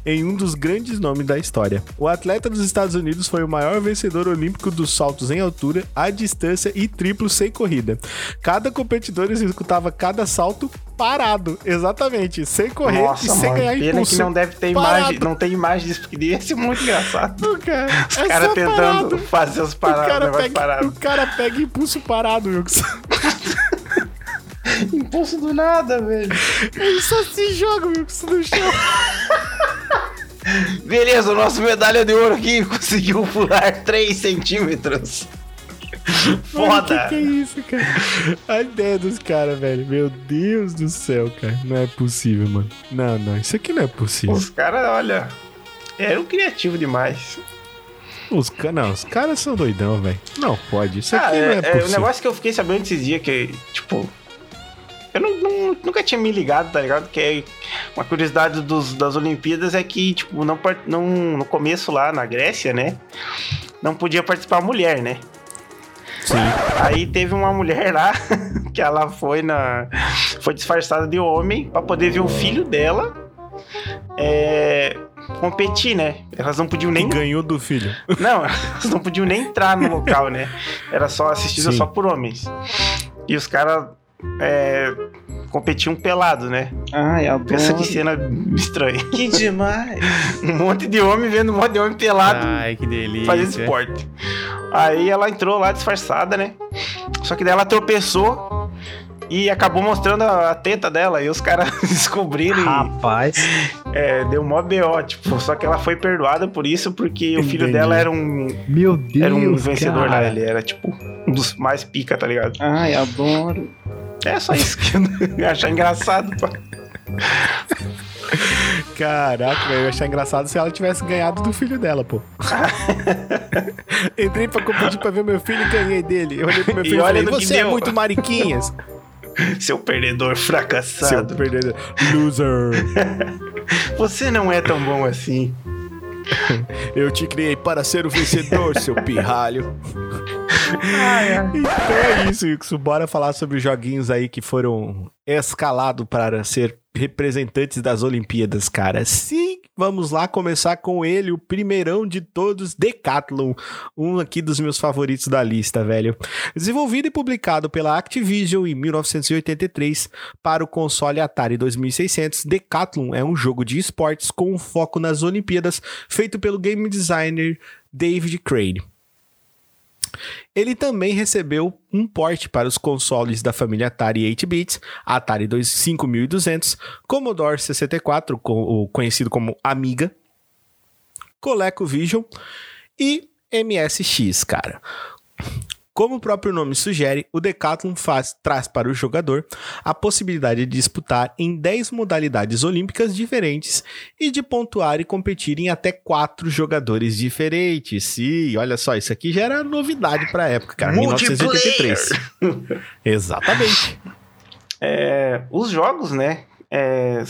em um dos grandes nomes da história. O atleta dos Estados Unidos foi o maior vencedor olímpico dos saltos em altura, à distância e triplo sem corrida. Cada competidor executava cada salto parado, exatamente, sem correr Nossa, e sem ganhar Pena impulso. que não deve ter Parado. imagem. Não tem imagem disso, porque devia ser muito engraçado. Não, cara, Os é caras tentando parado. fazer O paradas, cara, negócio pega, parado. o cara pega impulso parado, Wilson. Impulso do nada, velho. Ele só se joga, Wilson, no chão. Beleza, o nosso medalha de ouro aqui conseguiu pular 3 centímetros. Foda. que que é isso, cara? A ideia dos caras, velho. Meu Deus do céu, cara. Não é possível, mano. Não, não. Isso aqui não é possível. Os caras, olha, eram criativos demais. Os, ca- não, os caras são doidão, velho. Não pode. Isso aqui Ah, não é, é, é, possível. o negócio que eu fiquei sabendo esses dias que, tipo. Eu não, não- nunca tinha me ligado, tá ligado? Que é uma curiosidade dos, das Olimpíadas é que, tipo, não, não, no começo lá na Grécia, né? Não podia participar mulher, né? Sim. Aí teve uma mulher lá que ela foi na. Foi disfarçada de homem pra poder ver o filho dela é, competir, né? Elas não podiam E nem ganhou do filho. não, elas não podiam nem entrar no local, né? Era só assistida Sim. só por homens. E os caras é, competiam pelado, né? Ai, Pensa adoro. que cena estranha. Que demais. Um monte de homem vendo um monte de homem pelado Ai, que delícia. fazendo esporte. Aí ela entrou lá disfarçada, né? Só que daí ela tropeçou e acabou mostrando a, a teta dela. E os caras descobriram. e- Rapaz. é, deu mó BO, tipo, só que ela foi perdoada por isso, porque o filho Entendi. dela era um, Meu Deus, era um vencedor lá, cara. ele era, tipo, um dos mais pica, tá ligado? Ai, adoro. É só isso que eu ia achar engraçado, pá. Caraca, eu ia achar engraçado se ela tivesse ganhado do filho dela, pô. Entrei pra competir pra ver meu filho e ganhei dele. Eu olhei pro meu E filho e olha falei, você é deu." muito mariquinhas. Seu perdedor Seu fracassado. perdedor. Loser. Você não é tão bom assim. Eu te criei para ser o vencedor, seu pirralho. Então é isso, Ixo. Bora falar sobre os joguinhos aí que foram escalados para ser representantes das Olimpíadas, cara. Sim, vamos lá começar com ele, o primeirão de todos, Decathlon. Um aqui dos meus favoritos da lista, velho. Desenvolvido e publicado pela Activision em 1983 para o console Atari 2600, Decathlon é um jogo de esportes com foco nas Olimpíadas, feito pelo game designer David Crane. Ele também recebeu um porte para os consoles da família Atari 8-bits, Atari 2 5200, Commodore 64, co- o conhecido como Amiga, ColecoVision e MSX, cara. Como o próprio nome sugere, o Decathlon faz, traz para o jogador a possibilidade de disputar em 10 modalidades olímpicas diferentes e de pontuar e competir em até 4 jogadores diferentes. Sim, olha só, isso aqui já era novidade para a época, cara. 1983. Exatamente. É, os jogos, né, é,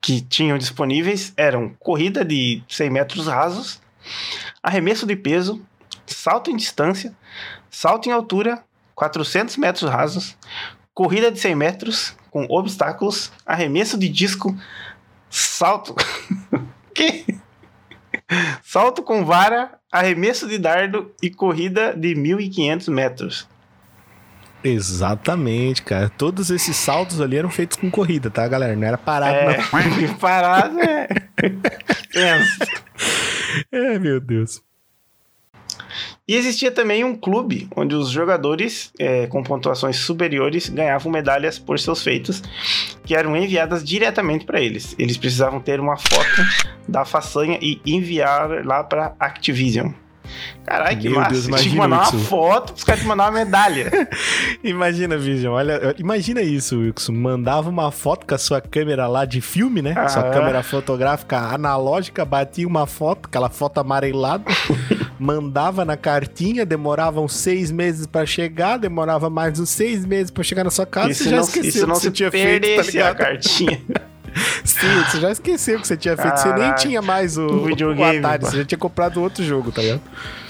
que tinham disponíveis eram corrida de 100 metros rasos, arremesso de peso, salto em distância, salto em altura, 400 metros rasos, corrida de 100 metros com obstáculos, arremesso de disco, salto... que? Salto com vara, arremesso de dardo e corrida de 1.500 metros. Exatamente, cara. Todos esses saltos ali eram feitos com corrida, tá, galera? Não era parado, É, não. parado é. Pensa. É, meu Deus. E existia também um clube onde os jogadores é, com pontuações superiores ganhavam medalhas por seus feitos, que eram enviadas diretamente para eles. Eles precisavam ter uma foto da façanha e enviar lá para Activision. Caralho, que Meu massa. Deus, Tinha que imagina mandar uma foto pros caras te mandar uma medalha. Imagina, Vision, olha, imagina isso, Wilson. Mandava uma foto com a sua câmera lá de filme, né? Sua Ah. câmera fotográfica analógica, batia uma foto, aquela foto amarelada, mandava na cartinha, demorava uns seis meses pra chegar, demorava mais uns seis meses pra chegar na sua casa, isso você já não, esqueceu isso não o que se você tinha feito, tá perdesse a ligado? cartinha. Sim, você já esqueceu o que você tinha feito, você nem Caraca. tinha mais o, O o videogame, Atari, pô. você já tinha comprado outro jogo, tá ligado?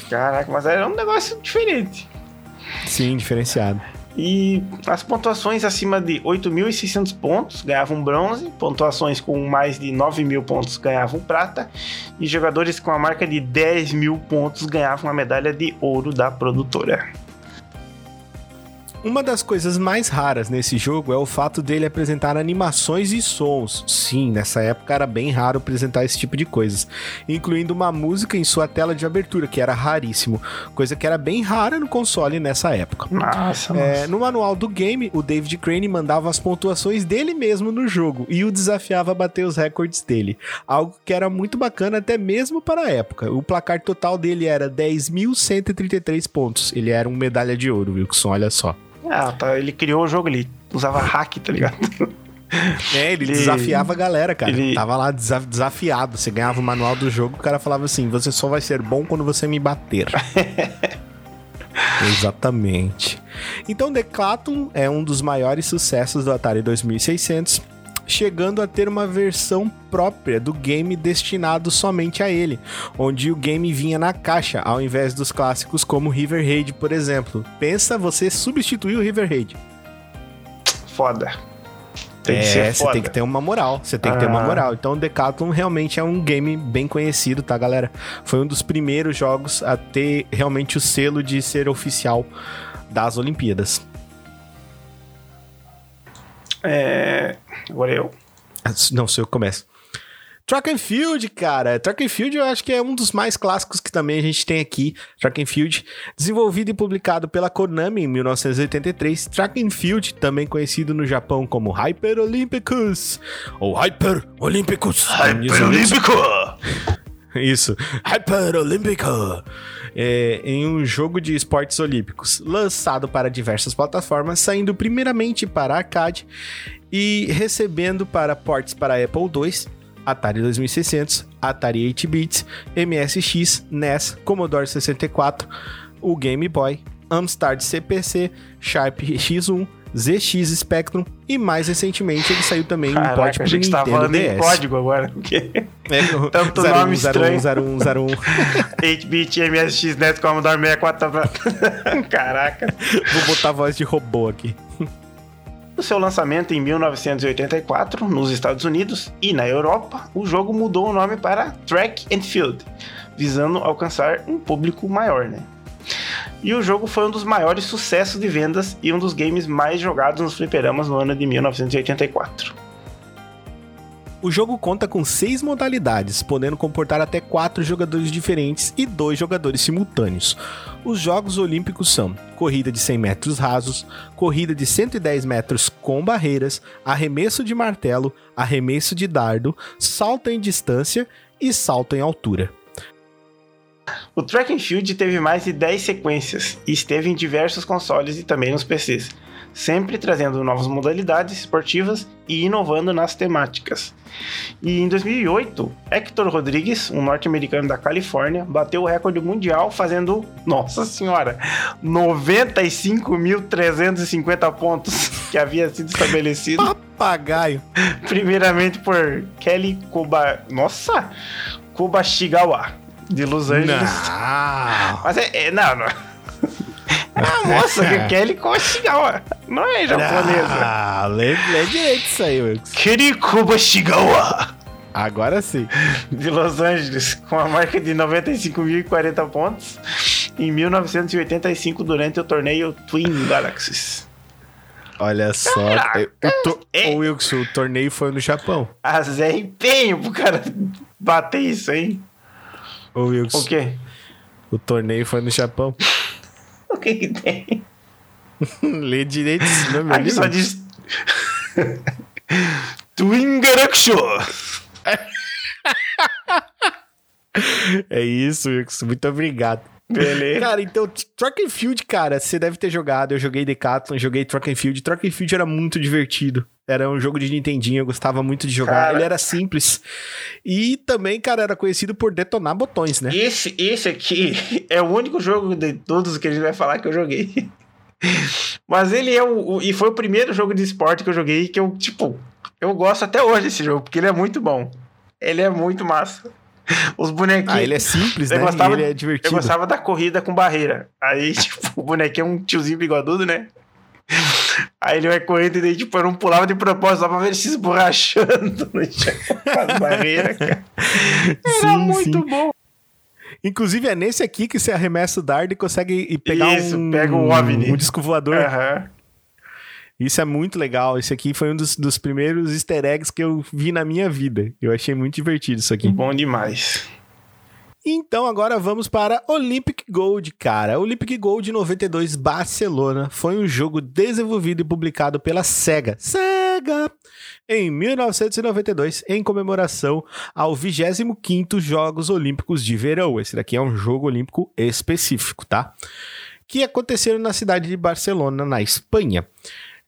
Caraca, mas era um negócio diferente. Sim, diferenciado. E as pontuações acima de 8.600 pontos ganhavam bronze, pontuações com mais de 9 mil pontos ganhavam prata, e jogadores com a marca de 10 mil pontos ganhavam a medalha de ouro da produtora. Uma das coisas mais raras nesse jogo é o fato dele apresentar animações e sons. Sim, nessa época era bem raro apresentar esse tipo de coisas, incluindo uma música em sua tela de abertura, que era raríssimo, coisa que era bem rara no console nessa época. Nossa, É, nossa. no manual do game, o David Crane mandava as pontuações dele mesmo no jogo e o desafiava a bater os recordes dele. Algo que era muito bacana até mesmo para a época. O placar total dele era 10.133 pontos. Ele era um medalha de ouro, Wilson, olha só. Ah, tá, ele criou o jogo, ele usava hack, tá ligado? É, ele, Ele- desafiava a galera, cara. ele- Tava lá desa- desafiado. Você ganhava o manual do jogo, o cara falava assim: você só vai ser bom quando você me bater. Exatamente. Então, Decathlon é um dos maiores sucessos do Atari 2600, chegando a ter uma versão própria do game destinado somente a ele, onde o game vinha na caixa, ao invés dos clássicos como River Raid, por exemplo. Pensa você substituir o River Raid. Foda. Tem é, você tem que ter uma moral. Você tem que ter uma Ah. moral. Então, o Decathlon realmente é um game bem conhecido, tá, galera? Foi um dos primeiros jogos a ter realmente o selo de ser oficial das Olimpíadas. É... Agora eu. Não, se eu começo. Track and Field, cara. Track and Field eu acho que é um dos mais clássicos que também a gente tem aqui. Track and Field, desenvolvido e publicado pela Konami em 1983. Track and Field, também conhecido no Japão como Hyper Olympicus ou Hyper Olympicus. Hyper Olímpico! Isso, Hyper Olímpico. É, em um jogo de esportes olímpicos, lançado para diversas plataformas, saindo primeiramente para arcade e recebendo para ports para Apple II, Atari 2600, Atari 8-bits, MSX, NES, Commodore 64, o Game Boy, Amstrad CPC, Sharp X1, ZX Spectrum e mais recentemente ele saiu também Caraca, port a pro gente tá Nintendo falando em DS. código agora. porque É, o Tanto 01, nome estranho. 01, 01, 01. 8-bit, MSX, NES, Commodore 64. tá Caraca. Vou botar a voz de robô aqui. No seu lançamento em 1984, nos Estados Unidos e na Europa, o jogo mudou o nome para Track and Field, visando alcançar um público maior, né? E o jogo foi um dos maiores sucessos de vendas e um dos games mais jogados nos fliperamas no ano de 1984. O jogo conta com seis modalidades, podendo comportar até quatro jogadores diferentes e dois jogadores simultâneos. Os Jogos Olímpicos são corrida de 100 metros rasos, corrida de 110 metros com barreiras, arremesso de martelo, arremesso de dardo, salto em distância e salto em altura. O Track and Field teve mais de 10 sequências e esteve em diversos consoles e também nos PCs, sempre trazendo novas modalidades esportivas e inovando nas temáticas. E em 2008, Hector Rodrigues, um norte-americano da Califórnia, bateu o recorde mundial fazendo, nossa senhora, 95.350 pontos que havia sido estabelecido Papagaio. primeiramente por Kelly Koba... Nossa! Kobashigawa, de Los Angeles. Não. Mas é. é- não, não. Ah, moça, que Kelly Kobashigawa. Não é japonesa. Ah, lê, lê direito isso aí, Wilkes. Kelly Kobashigawa. Agora sim. De Los Angeles, com a marca de 95.040 pontos em 1985 durante o torneio Twin Galaxies. Olha só. O, to- É. Ô, Wilkes, o torneio foi no Japão. A Zé empenho pro cara bater isso, hein? Ô, Wilkes, O quê? o torneio foi no Japão. O que que tem? Lê direito esse nome Aqui só diz. Twin Galaxies. É isso, Wilkes. Muito obrigado. Beleza. Cara, então, Track and Field, cara, você deve ter jogado. Eu joguei Decathlon, joguei Track and Field. Track and Field era muito divertido. Era um jogo de Nintendinho, eu gostava muito de jogar. Cara. Ele era simples. E também, cara, era conhecido por detonar botões, né? Esse, esse aqui é o único jogo de todos que a gente vai falar que eu joguei. Mas ele é o, o- E foi o primeiro jogo de esporte que eu joguei que eu, tipo. Eu gosto até hoje desse jogo, porque ele é muito bom. Ele é muito massa. Os bonequinhos. Ah, ele é simples, Eu né? gostava- ele é Eu divertido. gostava da corrida com barreira. Aí, tipo, o bonequinho é um tiozinho bigodudo, né? Aí ele vai correndo e daí, tipo, eu não pulava de propósito só pra ver ele se esborrachando no chão as barreiras, cara. Era Sim, muito sim. bom. Inclusive, é nesse aqui que você arremessa o dardo e consegue pegar Isso, um... pega o OVNI. Um disco voador. Aham. Isso é muito legal. Esse aqui foi um dos, dos primeiros easter eggs que eu vi na minha vida. Eu achei muito divertido isso aqui. Bom demais. Então agora vamos para Olympic Gold, cara. Olympic Gold 92 Barcelona foi um jogo desenvolvido e publicado pela Sega. Sega! Em 1992, em comemoração ao 25º Jogos Olímpicos de Verão. Esse daqui é um jogo olímpico específico, tá? Que aconteceram na cidade de Barcelona, na Espanha.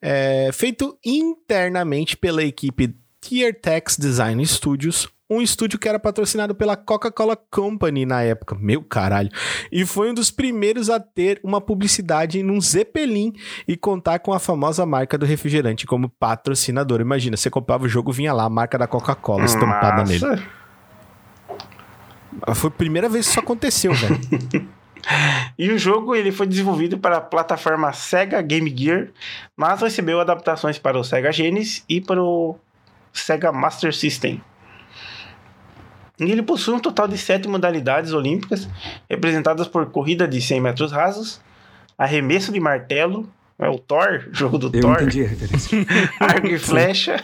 É, feito internamente pela equipe Tiertex Design Studios, um estúdio que era patrocinado pela Coca-Cola Company na época. Meu caralho. E foi um dos primeiros a ter uma publicidade num Zeppelin e contar com a famosa marca do refrigerante como patrocinador. Imagina, você comprava o jogo, vinha lá a marca da Coca-Cola estampada nele. Foi a primeira vez que isso aconteceu, velho. E o jogo ele foi desenvolvido para a plataforma Sega Game Gear, mas recebeu adaptações para o Sega Genesis e para o Sega Master System. E ele possui um total de sete modalidades olímpicas, representadas por corrida de 100 metros rasos, arremesso de martelo, é o Thor, jogo do Eu Thor, entendi arco e flecha,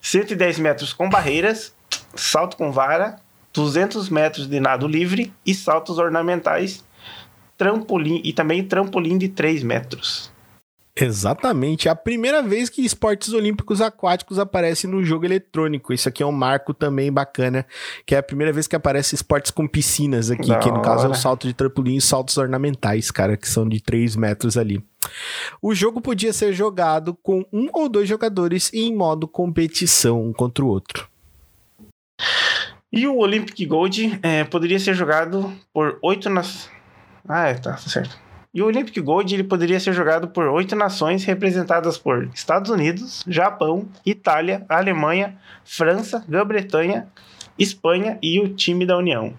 110 metros com barreiras, salto com vara, 200 metros de nado livre e saltos ornamentais, trampolim e também trampolim de 3 metros. Exatamente. É a primeira vez que esportes olímpicos aquáticos aparecem no jogo eletrônico. Isso aqui é um marco também bacana, que é a primeira vez que aparece esportes com piscinas aqui, Da que no caso é o salto de trampolim e saltos ornamentais, cara, que são de 3 metros ali. O jogo podia ser jogado com um ou dois jogadores em modo competição um contra o outro. E o Olympic Gold é, poderia ser jogado por oito nas... Ah, é, tá, tá certo. E o Olympic Gold ele poderia ser jogado por oito nações representadas por Estados Unidos, Japão, Itália, Alemanha, França, Grã-Bretanha, Espanha e o time da União.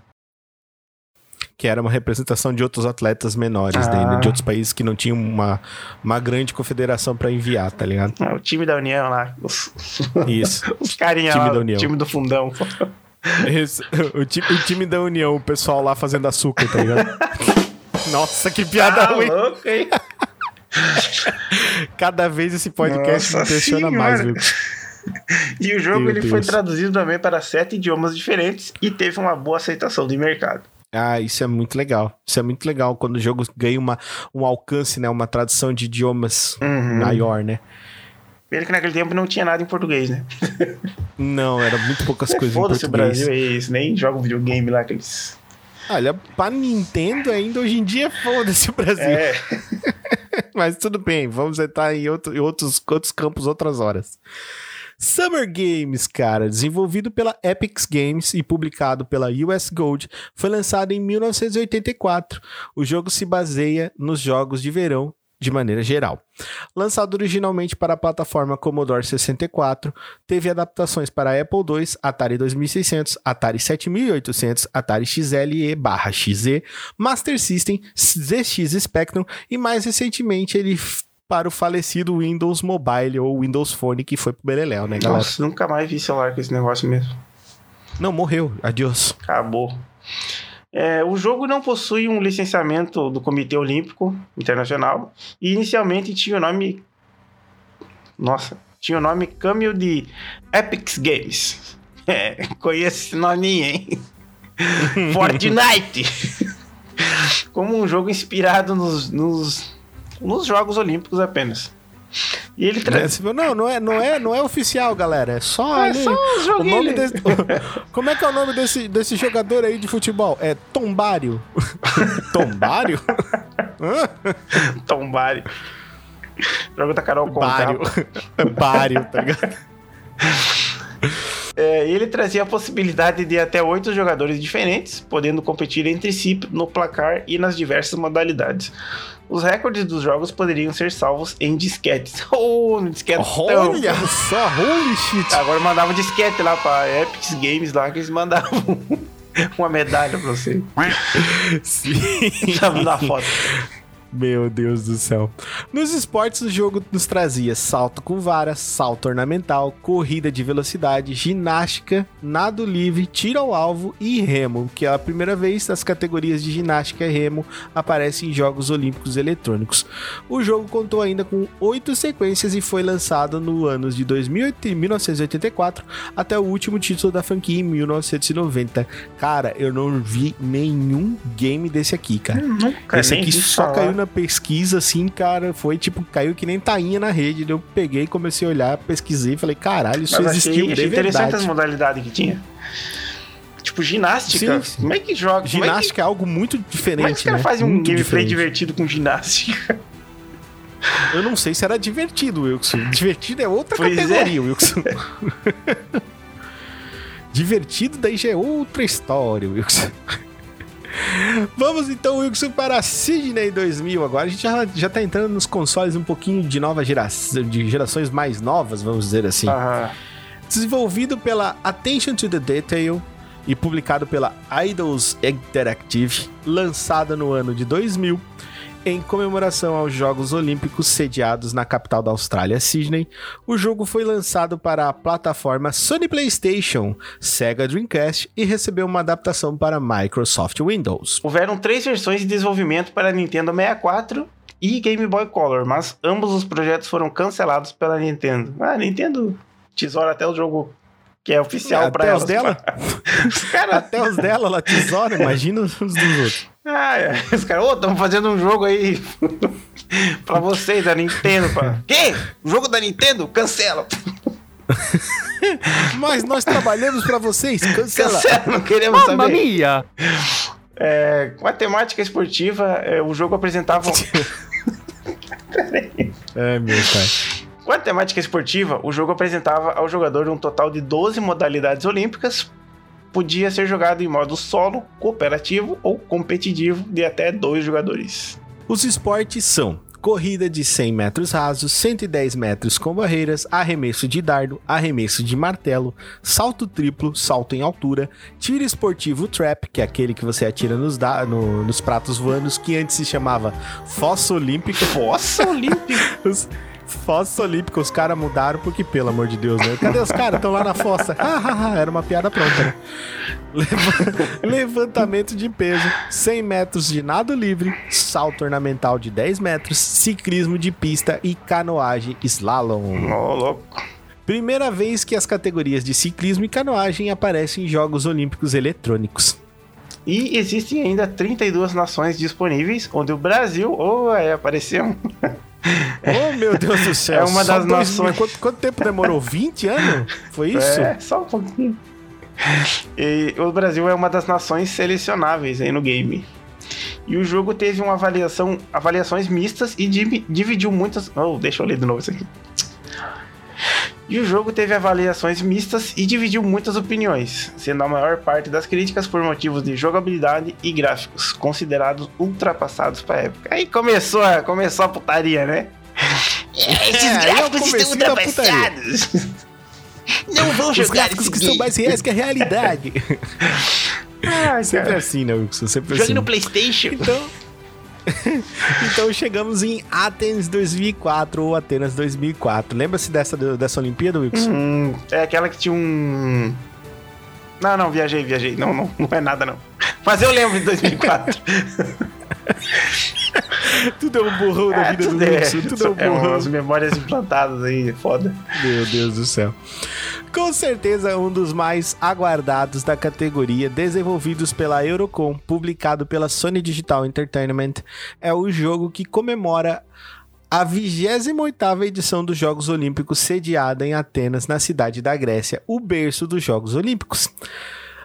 Que era uma representação de outros atletas menores, Ah. né, de outros países que não tinham uma, uma grande confederação pra enviar, tá ligado? Ah, o time da União lá, os, Isso. os carinha Time lá, da o União. time do fundão. Esse- o, ti- o time da União, o pessoal lá fazendo açúcar, tá ligado? Nossa, que piada Tá ruim. louco, hein? Cada vez esse podcast me Nossa impressiona senhora. mais, viu? E o jogo Meu ele foi traduzido também para sete idiomas diferentes e teve uma boa aceitação do mercado. Ah, isso é muito legal. Isso é muito legal quando o jogo ganha uma, um alcance, né? Uma tradução de idiomas Uhum. maior, né? Pena que naquele tempo não tinha nada em português, né? Não, era muito poucas coisas em Foda-se o português. Brasil, é isso. Nem joga um videogame lá que eles. Olha, pra Nintendo ainda hoje em dia, foda-se o Brasil. É, Mas tudo bem, vamos entrar em, outro- em outros, outros campos outras horas. Summer Games, cara, desenvolvido pela Epic Games e publicado pela US Gold, foi lançado em 1984. O jogo se baseia nos jogos de verão de maneira geral. Lançado originalmente para a plataforma Commodore 64, teve adaptações para Apple II, Atari 2600, Atari 7800, Atari XLE/XZ, Master System, ZX Spectrum e mais recentemente ele para o falecido Windows Mobile ou Windows Phone que foi pro Beleléu, né, galera? nossa, nunca mais vi celular com esse negócio mesmo. Não, morreu. Adiós. Acabou. É, o jogo não possui um licenciamento do Comitê Olímpico Internacional e inicialmente tinha o nome. Nossa, tinha o nome Cameo de Epic Games. É, conheço esse nome, hein? Fortnite! Como um jogo inspirado nos, nos, nos Jogos Olímpicos apenas. E ele Né? traz. Você falou, Não, não é, não é, não é oficial, galera. É só, É ali- só os o joguinhos. nome desse, Como é que é o nome desse, desse jogador aí de futebol? É Tombário. Tombário? Hã? Tombari. Jogo da Carol Bário. Conká. Bário, tá ligado? É, ele trazia a possibilidade de até oito jogadores diferentes, podendo competir entre si no placar e nas diversas modalidades. Os recordes dos jogos poderiam ser salvos em disquetes. Oh, no disquete. Olha só, holy shit. Agora mandava disquete lá pra Epic Games lá que eles mandavam uma medalha pra você. Sim. Sabe dar foto. Meu Deus do céu. Nos esportes, o jogo nos trazia salto com vara, salto ornamental, corrida de velocidade, ginástica, nado livre, tiro ao alvo e remo, que é a primeira vez as categorias de ginástica e remo aparecem em Jogos Olímpicos Eletrônicos. O jogo contou ainda com oito sequências e foi lançado no anos de 2008 e 1984 até o último título da franquia em 1990. Cara, eu não vi nenhum game desse aqui, cara. Nunca Esse aqui só falar. caiu na pesquisa, assim, cara. Foi tipo, caiu que nem tainha na rede. Eu peguei, comecei a olhar, pesquisei, falei, caralho, isso Mas existiu achei, achei interessante as modalidades que tinha. Tipo, ginástica. Sim. Como é que joga? Como é que- Ginástica é algo muito Como é que diferente, os caras né? fazem um gameplay diferente. divertido com ginástica? Eu não sei se era divertido, Wilson. Divertido é outra Pois é. categoria, Wilson. divertido daí já é outra história, Wilson. Vamos então, Wilson, para Sydney 2000. Agora a gente já, já tá entrando nos consoles um pouquinho de nova geração, de gerações mais novas, vamos dizer assim. Desenvolvido pela Attention to the Detail e publicado pela Idols Interactive, lançada no ano de 2000, em comemoração aos Jogos Olímpicos sediados na capital da Austrália, Sydney, o jogo foi lançado para a plataforma Sony PlayStation, Sega Dreamcast e recebeu uma adaptação para Microsoft Windows. Houveram três versões de desenvolvimento para Nintendo 64 e Game Boy Color, mas ambos os projetos foram cancelados pela Nintendo. Ah, Nintendo tesoura até o jogo que é oficial Até pra os elas. dela? Os caras. Até os dela, ela tesoura, imagina os dos outros. Ah, é. Os caras, ô, estamos fazendo um jogo aí pra vocês, da Nintendo. Pra... Quê? O jogo da Nintendo? Cancela. Mas nós trabalhamos pra vocês, cancela. Cancela, não queremos Mamma saber. mia! É, com a temática esportiva, é, o jogo apresentava. Ai, meu pai. Com a temática esportiva, o jogo apresentava ao jogador um total de 12 modalidades olímpicas. Podia ser jogado em modo solo, cooperativo ou competitivo de até dois jogadores. Os esportes são corrida de 100 metros rasos, 110 metros com barreiras, arremesso de dardo, arremesso de martelo, salto triplo, salto em altura, tiro esportivo trap, que é aquele que você atira nos, da- no- nos pratos voanos, que antes se chamava fossa olímpica. Fossa Olímpica! Os fossa olímpica, os caras mudaram porque, pelo amor de Deus, né? Cadê os caras? Estão lá na fossa. Era uma piada pronta, né? Leva- Levantamento de peso, 100 metros de nado livre, salto ornamental de 10 metros, ciclismo de pista e canoagem slalom. Ô, louco. Primeira vez que as categorias de ciclismo e canoagem aparecem em Jogos Olímpicos Eletrônicos. E existem ainda 32 nações disponíveis, onde o Brasil, oh, é, apareceu. Oh, meu Deus do céu. É uma das dois nações- Quanto, quanto tempo demorou? 20 anos? Foi isso? É, só um pouquinho. E o Brasil é uma das nações selecionáveis aí no game. E o jogo teve uma avaliação, avaliações mistas e divi- dividiu muitas. Oh, deixa eu ler de novo isso aqui. E o jogo teve avaliações mistas e dividiu muitas opiniões, sendo a maior parte das críticas por motivos de jogabilidade e gráficos, considerados ultrapassados para a época. Aí começou a, começou a putaria, né? É, esses É, é gráficos estão da putaria. ultrapassados. Não vão Os jogar gráficos esse que são mais reais que a realidade. Ai, Sempre cara. assim, né, Wilson? Sempre Jogue assim. no Playstation. Então... então chegamos em Athens 2004 ou Atenas 2004. Lembra-se dessa, dessa Olimpíada, Wilson? Hum, é aquela que tinha um... Não, não, viajei, viajej. Não, não, não é nada, não. Mas eu lembro de 2004. Tudo é um borrão da É, vida do é, Wilson. Tudo é um é borrão. umas memórias implantadas aí, foda. Meu Deus do céu. Com certeza um dos mais aguardados da categoria, desenvolvidos pela Eurocom, publicado pela Sony Digital Entertainment, é o jogo que comemora a 28ª edição dos Jogos Olímpicos sediada em Atenas, na cidade da Grécia, o berço dos Jogos Olímpicos.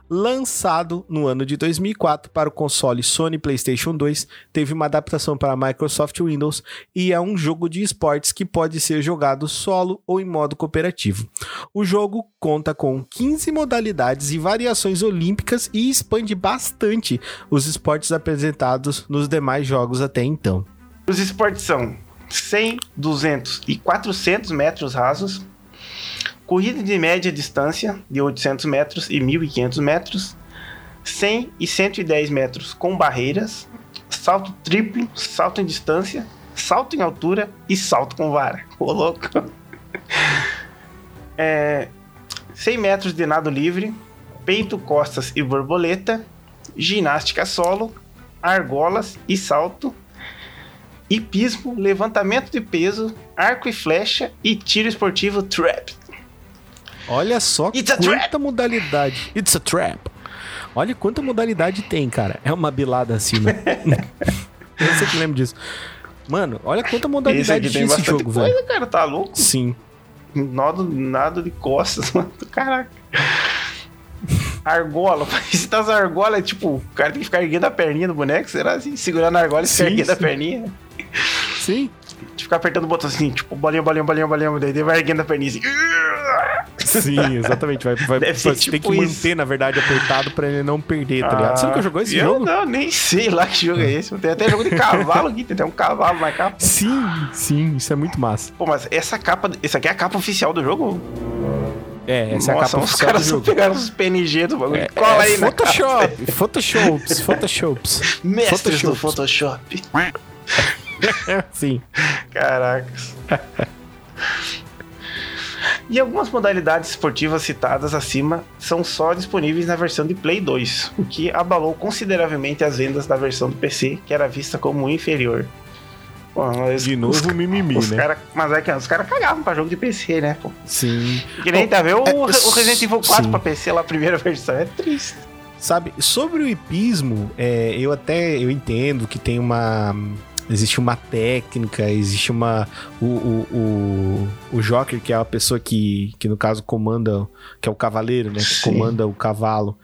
Lançado no ano de 2004 para o console Sony PlayStation 2, teve uma adaptação para Microsoft Windows e é um jogo de esportes que pode ser jogado solo ou em modo cooperativo. O jogo conta com 15 modalidades e variações olímpicas e expande bastante os esportes apresentados nos demais jogos até então. Os esportes são 100, 200 e 400 metros rasos, corrida de média distância de 800 metros e 1.500 metros, 100 e 110 metros com barreiras, salto triplo, salto em distância, salto em altura e salto com vara. Ô, louco! É, 100 metros de nado livre, peito, costas e borboleta, ginástica solo, argolas e salto, hipismo, levantamento de peso, arco e flecha e tiro esportivo trap. Olha só It's a quanta modalidade. It's a trap. Olha quanta modalidade tem, cara. É uma bilada acima. Eu sei que lembro disso. Mano, olha quanta modalidade tem esse jogo, coisa, velho. cara, tá louco? Sim. Nado, nado de costas, mano. Caraca. Argola, parece das argolas, é tipo, o cara tem que ficar erguendo a perninha do boneco, será assim? Segurando a argola e Sim, erguendo a sim. perninha. Sim. De ficar apertando o botão assim, tipo, bolinha, bolinha, bolinha, bolinha, daí vai erguendo a perninha assim. Sim, exatamente. Vai, vai, Deve você tem tipo que isso. manter, na verdade, apertado pra ele não perder, tá ligado? Você nunca jogou esse Ah, eu jogo? Não, nem sei lá que jogo é esse. Tem até jogo de cavalo aqui, tem até um cavalo na capa. Sim, sim, isso é muito massa. Pô, mas essa capa, essa aqui é a capa oficial do jogo? É, essa é a capa os caras só pegaram os PNG do bagulho. É, Cola é aí capa. Photoshop, Photoshops, Photoshops. Mestres do. Photoshop. Sim. Caracas. E algumas modalidades esportivas citadas acima são só disponíveis na versão de Play 2, o que abalou consideravelmente as vendas da versão do PC, que era vista como inferior. Pô, De novo, mimimi, os né? cara, mas é que os caras cagavam pra jogo de PC, né? Pô. Sim. Que nem tá vendo o, é, o Resident Evil 4 sim. pra PC lá, a primeira versão. É triste. Sabe, sobre o hipismo, é, eu até eu entendo que tem uma. Existe uma técnica, existe uma. O, o, o, o Joker, que é a pessoa que, que, no caso, comanda. Que é o cavaleiro, né? Que Sim. comanda o cavalo.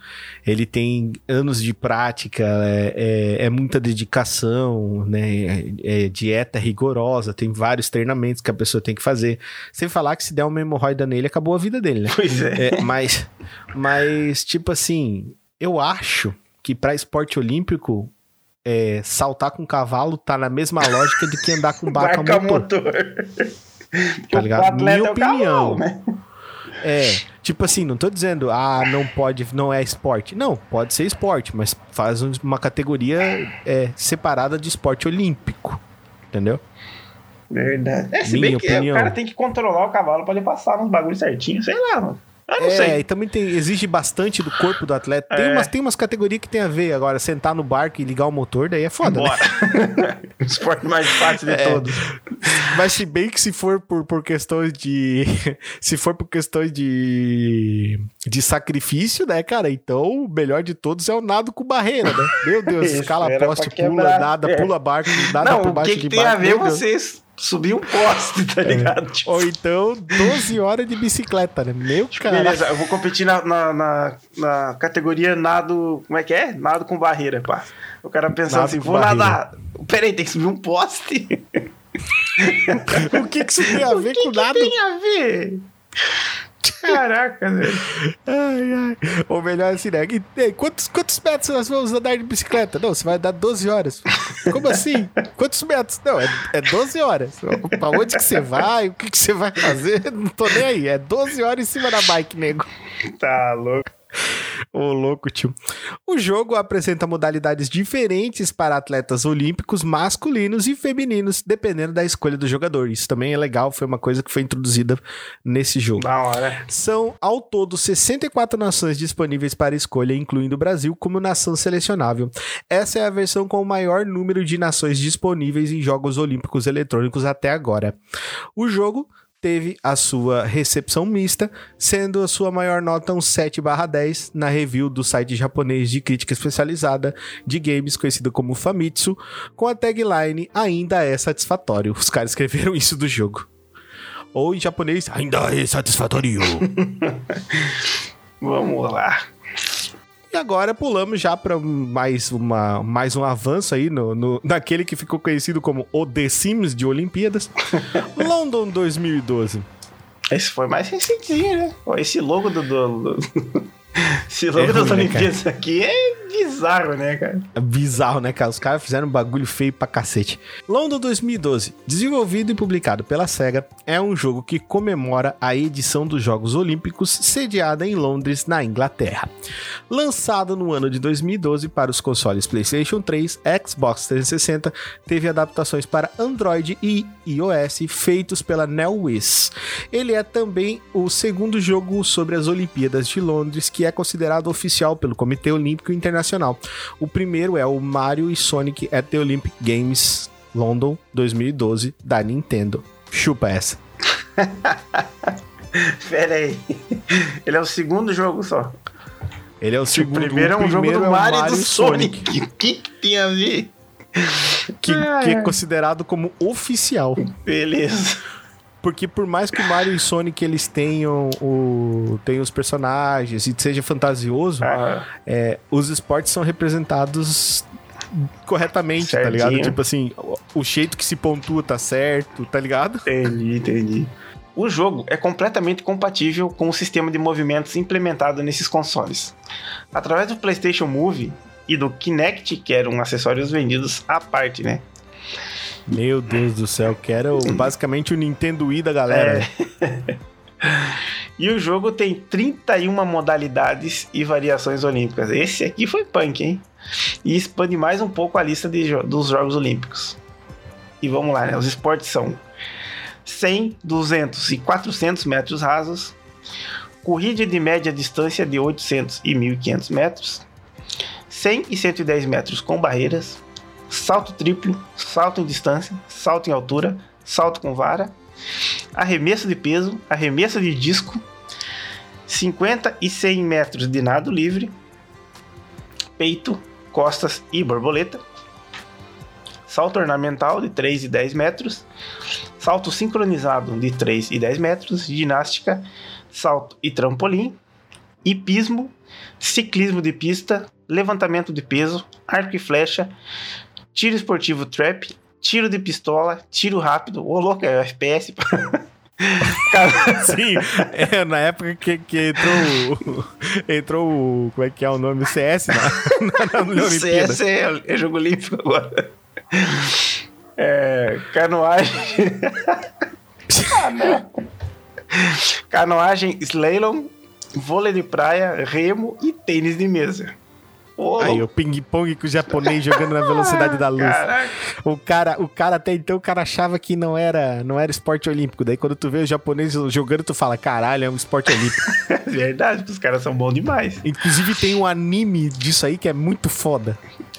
Ele tem anos de prática, é, é, é muita dedicação, né? É, é dieta rigorosa, tem vários treinamentos que a pessoa tem que fazer. Sem falar que se der uma hemorroida nele, acabou a vida dele, né? Pois é. É, mas, mas, tipo assim, eu acho que pra esporte olímpico, é, saltar com cavalo tá na mesma lógica de que andar com barca a motor. motor. Tá ligado? Minha é o opinião. cavalo, né? É, tipo assim, não tô dizendo, ah, não pode, não é esporte. Não, pode ser esporte, mas faz um- uma categoria é, separada de esporte olímpico. Entendeu? Verdade. É, se Minha bem que opinião. o cara tem que controlar o cavalo pra ele passar nos bagulhos certinho, sei lá, mano. Eu não é, sei. e também tem, exige bastante do corpo do atleta. Tem, É. umas, tem umas categorias que tem a ver. Agora, sentar no barco e ligar o motor, daí é foda, né? Bora. o esporte mais fácil de É. todos. Mas se bem que se for por, por questões de. se for por questões de. de sacrifício, né, cara? Então o melhor de todos é o nado com barreira, né? Meu Deus, escala poste, pula, quebrar. nada, É. pula barco, nada não, por o baixo que, que de tem barco. a ver meu Deus. você subir um poste, tá ligado? Tipo, Ou então 12 horas de bicicleta, né? Meu cara. Beleza, eu vou competir na, na, na, na categoria nado. Como é que é? Nado com barreira, pá. O cara pensando Nado assim, vou barreira. nadar. Peraí, tem que subir um poste. O que, que isso tem a ver o que, com que nada? tem a ver? Caraca, velho. Ai, ai. Ou melhor assim, né? E, quantos, quantos metros nós vamos andar de bicicleta? Não, você vai dar 12 horas. Como assim? Quantos metros? Não, é, é 12 horas. Pra onde que você vai? O que, que você vai fazer? Não tô nem aí. É 12 horas em cima da bike, nego. Tá louco. Ô, louco, tio. O jogo apresenta modalidades diferentes para atletas olímpicos masculinos e femininos, dependendo da escolha do jogador. Isso também é legal, foi uma coisa que foi introduzida nesse jogo. Da hora. São, ao todo, 64 nações disponíveis para escolha, incluindo o Brasil como nação selecionável. Essa é a versão com o maior número de nações disponíveis em Jogos Olímpicos Eletrônicos até agora. O jogo teve a sua recepção mista, sendo a sua maior nota um 7/10 na review do site japonês de crítica especializada de games conhecido como Famitsu, com a tagline ainda é satisfatório. Os caras escreveram isso do jogo. Ou em japonês, ainda é satisfatório. Vamos lá. E agora pulamos já para mais, uma, mais um avanço aí no, no, naquele que ficou conhecido como o The Sims de Olimpíadas. London 2012. Esse foi mais recentinho, né? Esse logo do. do- logo É das ruim, né, Olimpíadas aqui é bizarro, né, cara? É bizarro, né, cara? Os caras fizeram um bagulho feio pra cacete. London 2012, desenvolvido e publicado pela SEGA, é um jogo que comemora a edição dos Jogos Olímpicos sediada em Londres, na Inglaterra. Lançado no ano de 2012 para os consoles PlayStation 3, Xbox 360, teve adaptações para Android e iOS feitos pela NeoWiz. Ele é também o segundo jogo sobre as Olimpíadas de Londres que é considerado oficial pelo Comitê Olímpico Internacional. O primeiro é o Mario e Sonic at the Olympic Games London 2012 da Nintendo. Chupa essa. Pera aí. Ele é o segundo jogo só. Ele é o O segundo. primeiro é um o jogo do é o Mario e do Sonic. O que, que tem a ver? que, que é é. considerado como oficial. Beleza. Porque por mais que o Mario e Sonic eles tenham, o, tenham os personagens e seja fantasioso, Ah, é, os esportes são representados corretamente, tá Certinho. ligado? Tipo assim, o, o jeito que se pontua tá certo, tá ligado? entendi, entendi. O jogo é completamente compatível com o sistema de movimentos implementado nesses consoles. Através do PlayStation Move e do Kinect, que eram acessórios vendidos à parte, né? Meu Deus do céu, que era basicamente o Nintendo Wii da galera. É. E o jogo tem 31 modalidades e variações olímpicas. Esse aqui foi punk, hein? E expande mais um pouco a lista jo- dos Jogos Olímpicos. E vamos lá, né? Os esportes são 100, 200 e 400 metros rasos, corrida de média distância de 800 e 1500 metros, 100 e 110 metros com barreiras, salto triplo, salto em distância, salto em altura, salto com vara, arremesso de peso, arremesso de disco, 50 e 100 metros de nado livre, peito, costas e borboleta, salto ornamental de 3 e 10 metros, salto sincronizado de 3 e 10 metros, ginástica, salto e trampolim, hipismo, ciclismo de pista, levantamento de peso, arco e flecha, tiro esportivo trap, tiro de pistola, tiro rápido, ô louco, é FPS. Cara, Sim, é, na época que, que entrou, o- entrou o. Como é que é o nome? O CS na, na, na Olimpíada. CS é, é jogo olímpico agora. É, canoagem. Ah, não. Canoagem, slalom, vôlei de praia, remo e tênis de mesa. Ô, Aí, o ping-pong com o japonês jogando na velocidade da luz. Caraca. O cara, o cara até então, o cara achava que não era, não era esporte olímpico. Daí quando tu vê os japoneses jogando, tu fala, caralho, é um esporte olímpico. É verdade, os caras são bons demais. Inclusive tem um anime disso aí que é muito foda.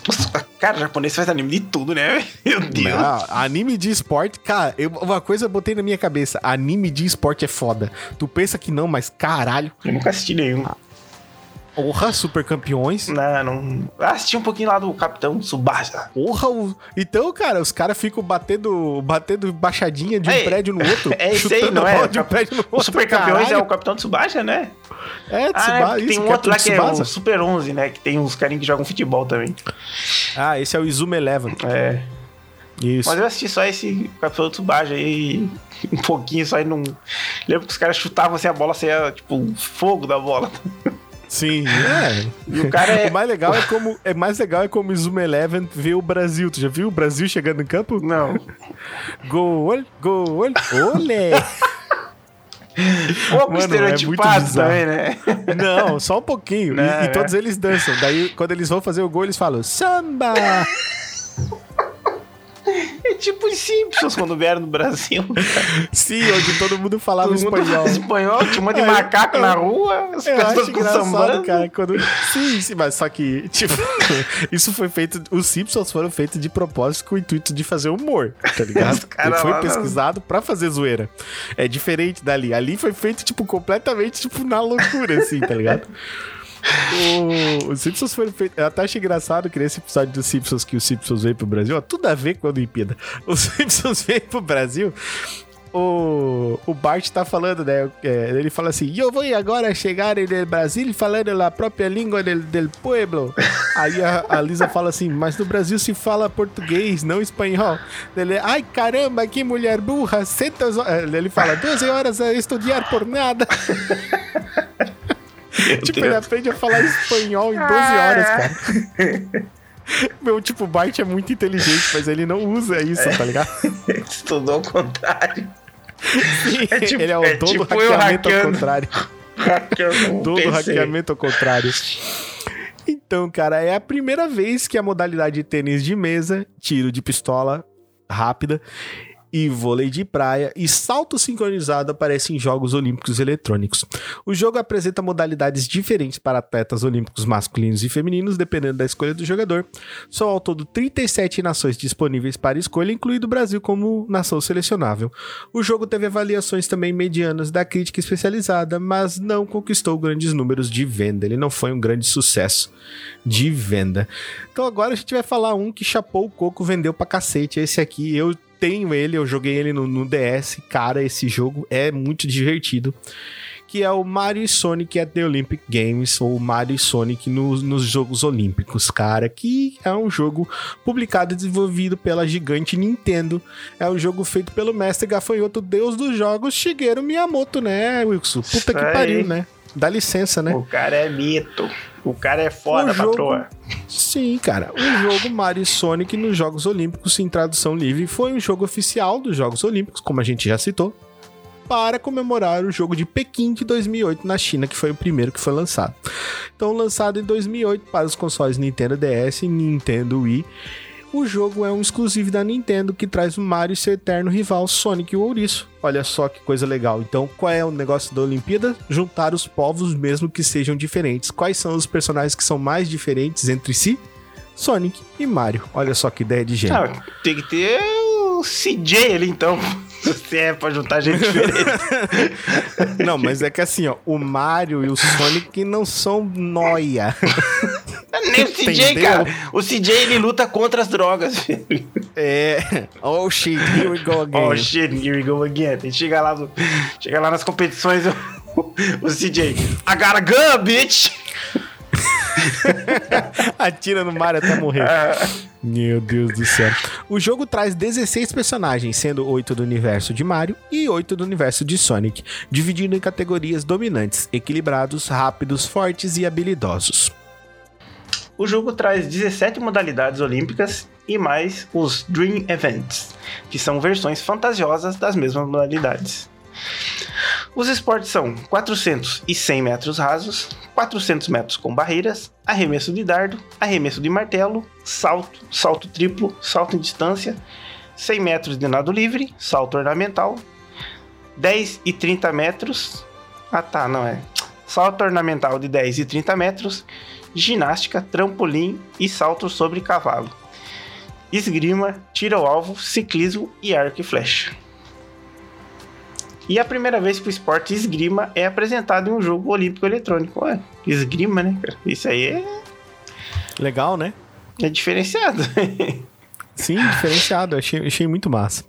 Nossa, Cara, o japonês faz anime de tudo, né? Meu Deus. Não, anime de esporte, cara, eu- uma coisa eu botei na minha cabeça, anime de esporte é foda. Tu pensa que não, mas caralho, Eu nunca assisti nenhum. Porra, super campeões. Não, não. Ah, assisti um pouquinho lá do Capitão Tsubasa. Porra, o... então, cara, os caras ficam batendo, batendo baixadinha de um Ei, prédio no outro. É esse aí, chutando não é? de um prédio no outro. O Super Campeões é caralho. o Capitão Tsubasa, né? É, Ah, Tsubasa, é, tem isso, um outro lá que é o Super 11, né? Que tem uns carinhos que jogam futebol também. Ah, esse é o Izuma Eleven. É. Isso. Mas eu assisti só esse Capitão Tsubasa aí, um pouquinho, só aí não... Lembro que os caras chutavam assim a bola, saia, tipo, fogo da bola. Sim, é. E o cara é... O mais legal é como é mais legal é como o Izuma Eleven vê o Brasil. Tu já viu o Brasil chegando em campo? Não. Gol, gol, olé. Pouco Mano, é estereotipado muito bizarro. também, né? Não, só um pouquinho. E- Não, e, é. todos eles dançam. Daí, quando eles vão fazer o gol, eles falam samba. É tipo os Simpsons quando vieram no Brasil. Sim, onde todo mundo falava Todo mundo espanhol. espanhol, tinha um monte de É, macaco na rua, as Eu pessoas com sambando. cara, quando... Sim, sim, mas só que, tipo, isso foi feito... Os Simpsons foram feitos de propósito com o intuito de fazer humor, tá ligado? Ele foi pesquisado pra fazer zoeira. É diferente dali. Ali foi feito, tipo, completamente, tipo, na loucura, assim, tá ligado? O- Os Simpsons foram feitos. Eu até achei engraçado que nesse episódio dos Simpsons que os Simpsons veio pro Brasil, ó, tudo a ver com a Olimpíada. Os Simpsons veio pro Brasil. O, o Bart tá falando, né? é, ele fala assim: Eu vou agora chegar no Brasil falando a própria língua del, pueblo. Aí a, a Lisa fala assim: Mas no Brasil se fala português, não espanhol. Ele, ai caramba, que mulher burra, senta. Ele fala: 12 horas a estudar por nada. Tipo, Deus. ele aprende a falar espanhol em 12 horas, cara. Meu, tipo, o Bart é muito inteligente, mas ele não usa isso, tá ligado? Estudou ao contrário. É tipo- ele é o é dono do tipo eu hackeamento ao contrário. Dono do hackeamento ao contrário. Então, cara, é a primeira vez que a modalidade de tênis de mesa, tiro de pistola rápida e vôlei de praia e salto sincronizado aparecem em Jogos Olímpicos Eletrônicos. O jogo apresenta modalidades diferentes para atletas olímpicos masculinos e femininos, dependendo da escolha do jogador. São ao todo 37 nações disponíveis para escolha, incluindo o Brasil como nação selecionável. O jogo teve avaliações também medianas da crítica especializada, mas não conquistou grandes números de venda. Ele não foi um grande sucesso de venda. Então agora a gente vai falar um que chapou o coco, vendeu pra cacete. Esse aqui eu tenho ele, eu joguei ele no, no DS. Cara, esse jogo é muito divertido. Que é o Mario e Sonic at the Olympic Games, ou Mario e Sonic nos, nos Jogos Olímpicos, cara. Que é um jogo publicado e desenvolvido pela gigante Nintendo. É um jogo feito pelo mestre gafanhoto deus dos jogos, Shigeru Miyamoto, né, Wilson? Puta Isso que aí. pariu, né? Dá licença, né? O cara é mito. O cara é foda, O jogo- patroa. Sim, cara. O jogo Mario e Sonic nos Jogos Olímpicos em tradução livre foi um jogo oficial dos Jogos Olímpicos, como a gente já citou, para comemorar o jogo de Pequim de 2008 na China, que foi o primeiro que foi lançado. Então, lançado em 2008 para os consoles Nintendo DS e Nintendo Wii, o jogo é um exclusivo da Nintendo que traz o Mario e seu eterno rival Sonic o Ouriço. Olha só que coisa legal. Então, qual é o negócio da Olimpíada? Juntar os povos mesmo que sejam diferentes. Quais são os personagens que são mais diferentes entre si? Sonic e Mario. Olha só que ideia de gênio. Ah, tem que ter o CJ ali, então. Se é pra juntar gente diferente. Não, mas é que assim, ó, o Mario e o Sonic não são noia. Nem o CJ, Entendeu? cara. O CJ, ele luta contra as drogas. É. Oh shit, here we go again. Oh, shit, here we go again. Tem que chegar lá, no- chegar lá nas competições, o, o CJ. I got a gun, bitch! Atira no Mario até morrer. Ah, Meu Deus do céu. O jogo traz 16 personagens, sendo 8 do universo de Mario e 8 do universo de Sonic, dividindo em categorias dominantes, equilibrados, rápidos, fortes e habilidosos. O jogo traz 17 modalidades olímpicas e mais os Dream Events, que são versões fantasiosas das mesmas modalidades. Os esportes são 400 e 100 metros rasos, 400 metros com barreiras, arremesso de dardo, arremesso de martelo, salto, salto triplo, salto em distância, 100 metros de nado livre, salto ornamental, 10 e 30 metros. Ah tá, não é. Salto ornamental de 10 e 30 metros, ginástica, trampolim e salto sobre cavalo. Esgrima, tiro ao alvo, ciclismo e arco e flecha. E a primeira vez que o esporte esgrima é apresentado em um jogo olímpico eletrônico. Ué, esgrima, né, cara? Isso aí é, Legal, né? é diferenciado. Sim, diferenciado. Achei, achei muito massa.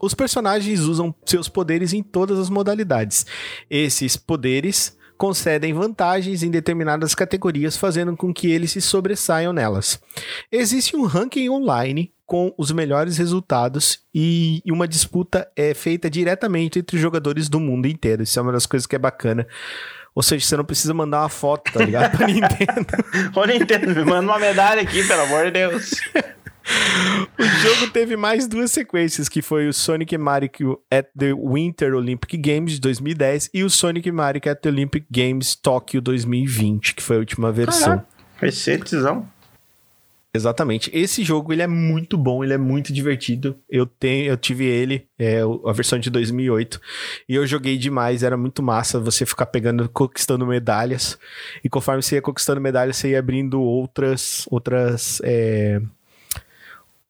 Os personagens usam seus poderes em todas as modalidades. Esses poderes concedem vantagens em determinadas categorias, fazendo com que eles se sobressaiam nelas. Existe um ranking online com os melhores resultados e uma disputa é feita diretamente entre os jogadores do mundo inteiro. Isso é uma das coisas que é bacana. Ou seja, você não precisa mandar uma foto, tá ligado? Pra Nintendo. Ô Nintendo, me manda uma medalha aqui, pelo amor de Deus. O jogo teve mais duas sequências, que foi o Sonic Mario at the Winter Olympic Games de 2010 e o Sonic Mario at the Olympic Games Tóquio 2020, que foi a última versão. Recetezão. Exatamente. Esse jogo ele é muito bom, ele é muito divertido. Eu tenho, eu tive ele, é, a versão de 2008, e eu joguei demais. Era muito massa você ficar pegando, conquistando medalhas. E conforme você ia conquistando medalhas, você ia abrindo outras, outras, é,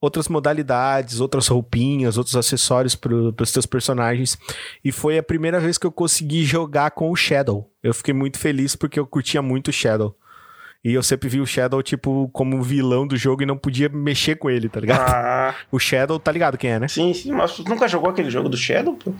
outras modalidades, outras roupinhas, outros acessórios para os teus personagens. E foi a primeira vez que eu consegui jogar com o Shadow. Eu fiquei muito feliz porque eu curtia muito o Shadow. E eu sempre vi o Shadow, tipo, como vilão do jogo e não podia mexer com ele, tá ligado? Ah, O Shadow, tá ligado quem é, né? sim, sim. Mas tu nunca jogou aquele jogo do Shadow, pô?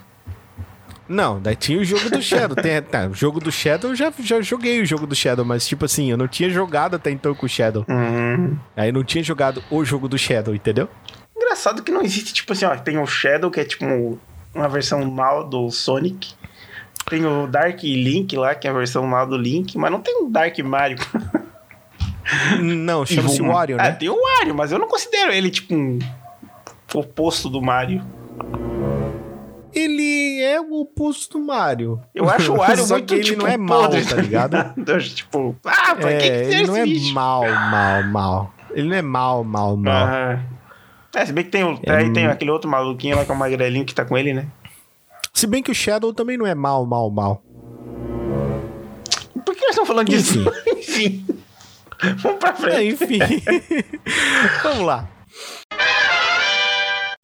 Não, daí tinha o jogo do Shadow. Tem, tá, o jogo do Shadow, eu já, já joguei o jogo do Shadow, mas tipo assim, eu não tinha jogado até então com o Shadow. Hum. Aí eu não tinha jogado o jogo do Shadow, entendeu? Engraçado que não existe, tipo assim, ó, tem o Shadow, que é tipo um- uma versão mal do Sonic. Tem o Dark Link lá, que é a versão mal do Link, mas não tem o Dark Mario. Não, chama-se Wario, Ah, né? tem o Wario, mas eu não considero ele, tipo, um oposto do Mario. Ele é o oposto do Mario. Eu acho o Wario Só muito, que ele tipo, não é mal, podre. tá ligado? Tipo, ah, pra que que É, tem ele não é bicho? mal, mal, mal. Ele não é mal, mal, mal. Ah. É, se bem que tem, o, É aí tem mu- aquele outro maluquinho lá que é o magrelinho que tá com ele, né? Se bem que o Shadow também não é mal, mal, mal. Por que nós estamos falando disso? Enfim. Vamos pra É, frente. enfim. Vamos lá.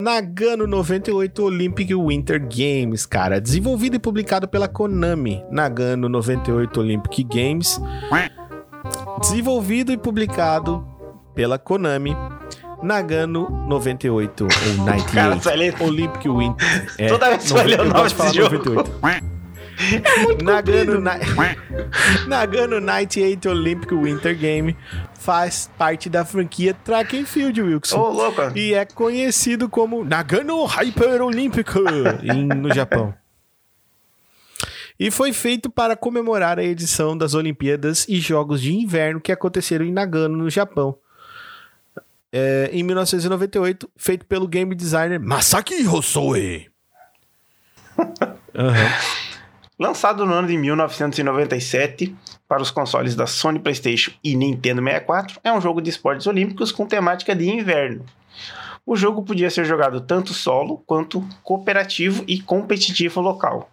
Nagano 98 Olympic Winter Games, cara. Desenvolvido e publicado pela Konami. Nagano 98 Olympic Games. Desenvolvido e publicado pela Konami. Nagano 98 ou Cara, 98 você vai ler- Olympic Winter. É, Toda vez que vai ler o 90, eu nome desse jogo. 98. Nagano, Na... Nagano 98 Olympic Winter Game faz parte da franquia Track and Field, Wilson. Ô, louco. E é conhecido como Nagano Hyper Olympic em- no Japão. E foi feito para comemorar a edição das Olimpíadas e Jogos de Inverno que aconteceram em Nagano, no Japão. É, em 1998, feito pelo game designer Masaki Hosoe. Aham. Lançado no ano de 1997 para os consoles da Sony PlayStation e Nintendo 64, é um jogo de esportes olímpicos com temática de inverno. O jogo podia ser jogado tanto solo quanto cooperativo e competitivo local.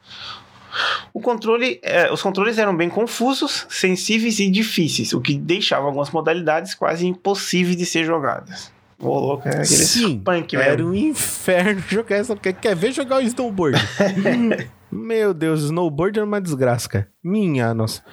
Controle, é, os controles eram bem confusos, sensíveis e difíceis, o que deixava algumas modalidades quase impossíveis de ser jogadas. Ô, louco, é aquele Sim, punk era um inferno jogar essa. Quer, quer ver jogar o snowboard? Meu Deus, snowboard é uma desgraça, cara. Minha nossa.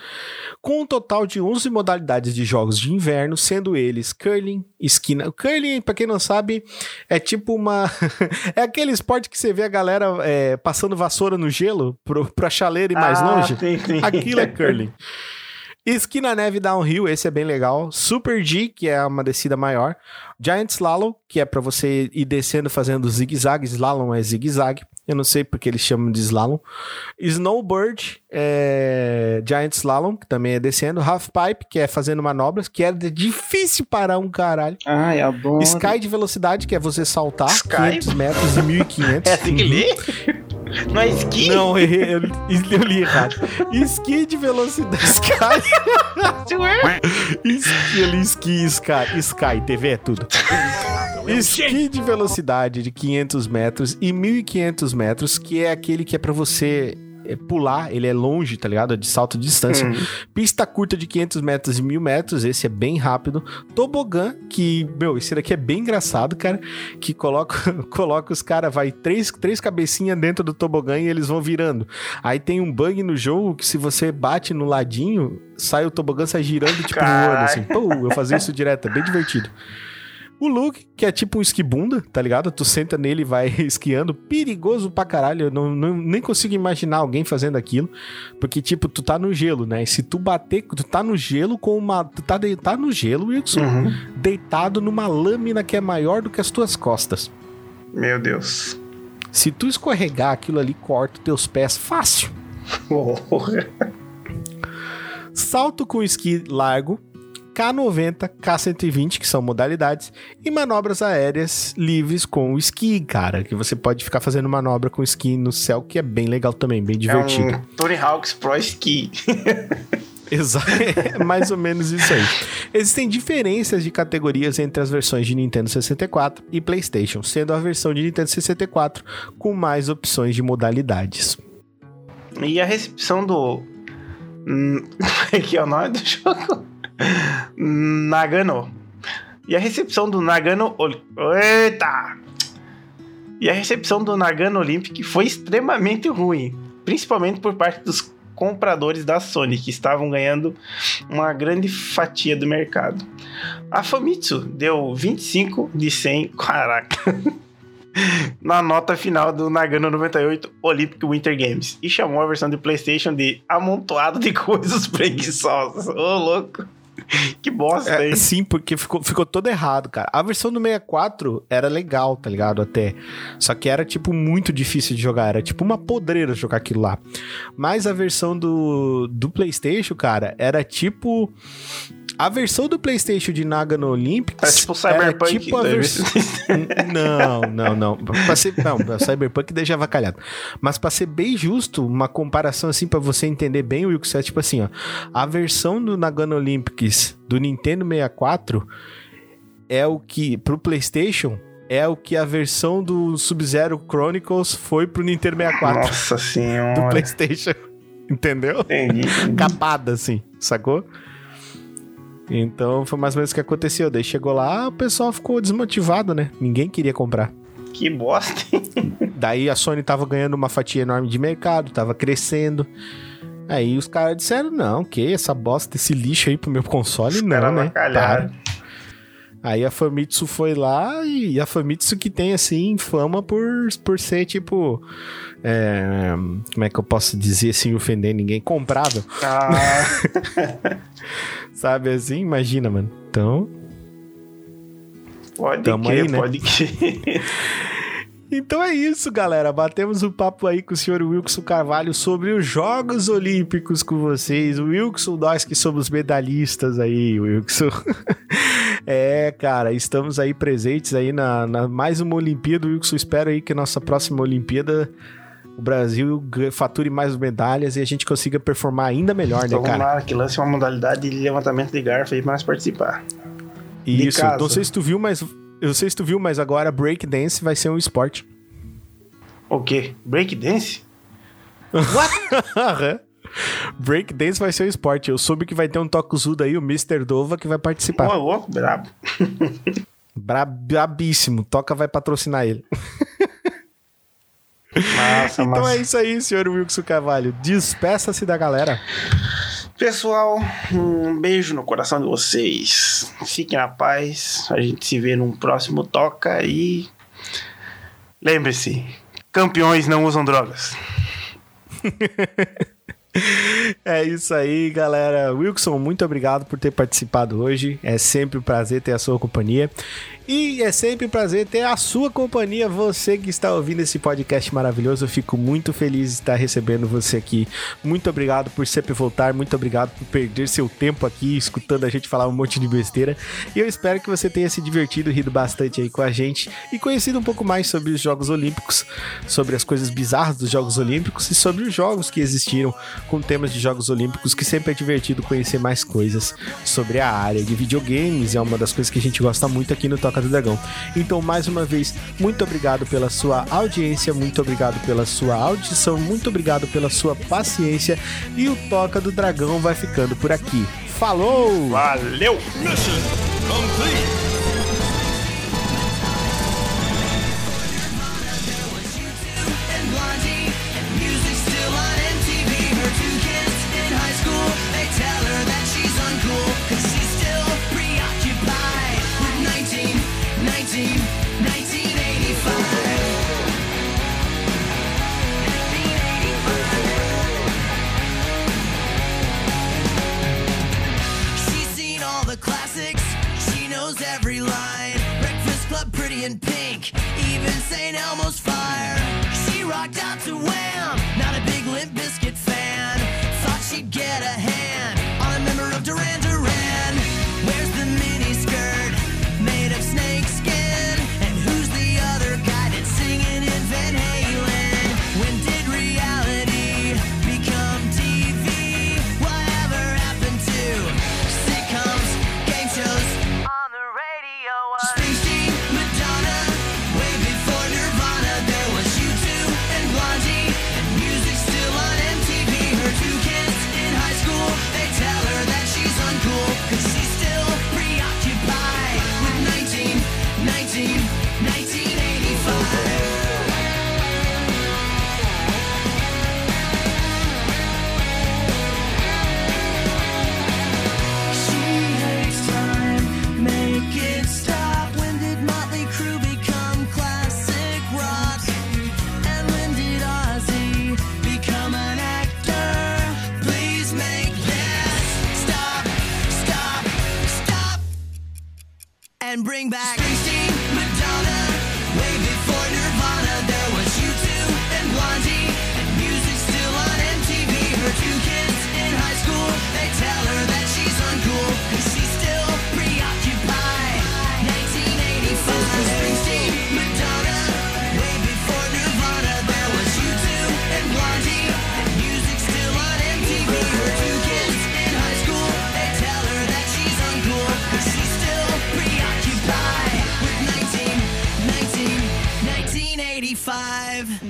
Com um total de 11 modalidades de jogos de inverno, sendo eles curling, esquina. Curling, pra quem não sabe, é tipo uma. é aquele esporte que você vê a galera é, passando vassoura no gelo pro, pra chaleira e mais Ah, longe. sim, sim. Aquilo é curling. Esqui na neve downhill, esse é bem legal. Super G, que é uma descida maior. Giant Slalom, que é pra você ir descendo fazendo zigue-zague. Slalom é zigue-zague. Eu não sei porque eles chamam de slalom. Snowbird, é Giant Slalom, que também é descendo. Half Pipe, que é fazendo manobras, que é difícil parar um caralho. Ai, adoro. Sky de velocidade, que é você saltar Sky? 500 metros e 1500. É assim que Uhum. Não é? Não, errei, eu, eu li errado. Esqui de velocidade. Sky. Esqui, eu li Sky. Sky, TV é tudo. Esqui de velocidade de 500 metros e 1500 metros, que é aquele que é pra você é, pular, ele é longe, tá ligado? É de salto de distância. Hum. Pista curta de 500 metros e 1000 metros, esse é bem rápido. Tobogã, que, meu, esse daqui é bem engraçado, cara. Que coloca, coloca os caras, vai três, três cabecinhas dentro do tobogã e eles vão virando. Aí tem um bug no jogo que se você bate no ladinho, sai o tobogã, sai girando tipo um ano, assim. Pô, eu fazia isso direto, é bem divertido. O Luke, que é tipo um esquibunda, tá ligado? Tu senta nele e vai esquiando. Perigoso pra caralho. Eu não, não- nem consigo imaginar alguém fazendo aquilo. Porque, tipo, tu tá no gelo, né? E se tu bater, tu tá no gelo com uma. Tu tá, de, tá no gelo, Wilson, Uhum. deitado numa lâmina que é maior do que as tuas costas. Meu Deus. Se tu escorregar, aquilo ali corta teus pés fácil. Porra. Salto com esqui largo, K90, K120, que são modalidades, e manobras aéreas livres com o esqui, cara, que você pode ficar fazendo manobra com esqui no céu, que é bem legal também, bem divertido. É um Tony Hawk's Pro Ski. Exato, é mais ou menos isso aí. Existem diferenças de categorias entre as versões de Nintendo 64 e PlayStation, sendo a versão de Nintendo 64 com mais opções de modalidades. E a recepção do. Hum, que é o nome do jogo? Nagano. E a recepção do Nagano. Eita! E a recepção do Nagano Olympic foi extremamente ruim, principalmente por parte dos compradores da Sony, que estavam ganhando uma grande fatia do mercado. A Famitsu deu 25 de 100. Caraca! na nota final do Nagano 98 Olympic Winter Games e chamou a versão de PlayStation de amontoado de coisas preguiçosas. Ô, louco. Que bosta, É, hein? sim, porque ficou, ficou todo errado, cara. A versão do 64 era legal, tá ligado? Até. Só que era, tipo, muito difícil de jogar. Era tipo uma podreira jogar aquilo lá. Mas a versão do, do PlayStation, cara, era tipo. A versão do PlayStation de Nagano Olympics. É tipo Cyberpunk. tipo a da- versão. Não, não, não. Pra ser, não, Cyberpunk deixa avacalhado. Mas pra ser bem justo, uma comparação assim pra você entender bem o Wilkes, é tipo assim, ó. A versão do Nagano Olympics do Nintendo 64 é o que pro PlayStation é o que a versão do Sub-Zero Chronicles foi pro Nintendo 64 Nossa do senhora. PlayStation. Entendeu? Entendi. entendi. capada, assim, sacou? Então foi mais ou menos o que aconteceu. Daí chegou lá, o pessoal ficou desmotivado, né? Ninguém queria comprar. Que bosta. Daí a Sony tava ganhando uma fatia enorme de mercado, tava crescendo. Aí os caras disseram: não, que essa bosta, esse lixo aí pro meu console, não, caras né? Para. Aí a Famitsu foi lá e a Famitsu que tem, assim, fama por, por ser, tipo. é, como é que eu posso dizer sem ofender ninguém? Comprável. Ah, Sabe assim? Imagina, mano. Então. pode Tamo crer, aí, né? pode crer. Então é isso, galera. Batemos um papo aí com o senhor Wilson Carvalho sobre os Jogos Olímpicos com vocês. O Wilson, nós que somos medalhistas aí, Wilson. é, cara, estamos aí presentes aí na, na mais uma Olimpíada. Wilson, espero aí que nossa próxima Olimpíada o Brasil fature mais medalhas e a gente consiga performar ainda melhor, né, Então vamos cara? lá, que lance uma modalidade de levantamento de garfo aí pra nós participar. Isso. Não sei se tu viu, mas eu sei se tu viu, mas agora breakdance vai ser um esporte. O quê? Breakdance? Aham. Breakdance vai ser o esporte. Eu soube que vai ter um tocuzudo aí, o Mr. Dova, que vai participar. Ô, louco, brabo. Bra- Brabíssimo. Toca vai patrocinar ele. Massa, Então massa. é isso aí, senhor Wilson Carvalho. Despeça-se da galera. Pessoal, um beijo no coração de vocês. Fiquem na paz. A gente se vê num próximo Toca e. Lembre-se: campeões não usam drogas. É isso aí, galera. Wilson, muito obrigado por ter participado hoje. É sempre um prazer ter a sua companhia. E é sempre um prazer ter a sua companhia, você que está ouvindo esse podcast maravilhoso. Eu fico muito feliz de estar recebendo você aqui. Muito obrigado por sempre voltar, muito obrigado por perder seu tempo aqui escutando a gente falar um monte de besteira. E eu espero que você tenha se divertido, rido bastante aí com a gente e conhecido um pouco mais sobre os Jogos Olímpicos, sobre as coisas bizarras dos Jogos Olímpicos e sobre os jogos que existiram com temas de Jogos Olímpicos, que sempre é divertido conhecer mais coisas sobre a área de videogames. É uma das coisas que a gente gosta muito aqui no Toca do Dragão. Então, mais uma vez, muito obrigado pela sua audiência, muito obrigado pela sua audição, muito obrigado pela sua paciência. E o Toca do Dragão vai ficando por aqui. Falou! Valeu! Mission complete. Even St. Elmo's Fire. She rocked out to Wham, bring back. 35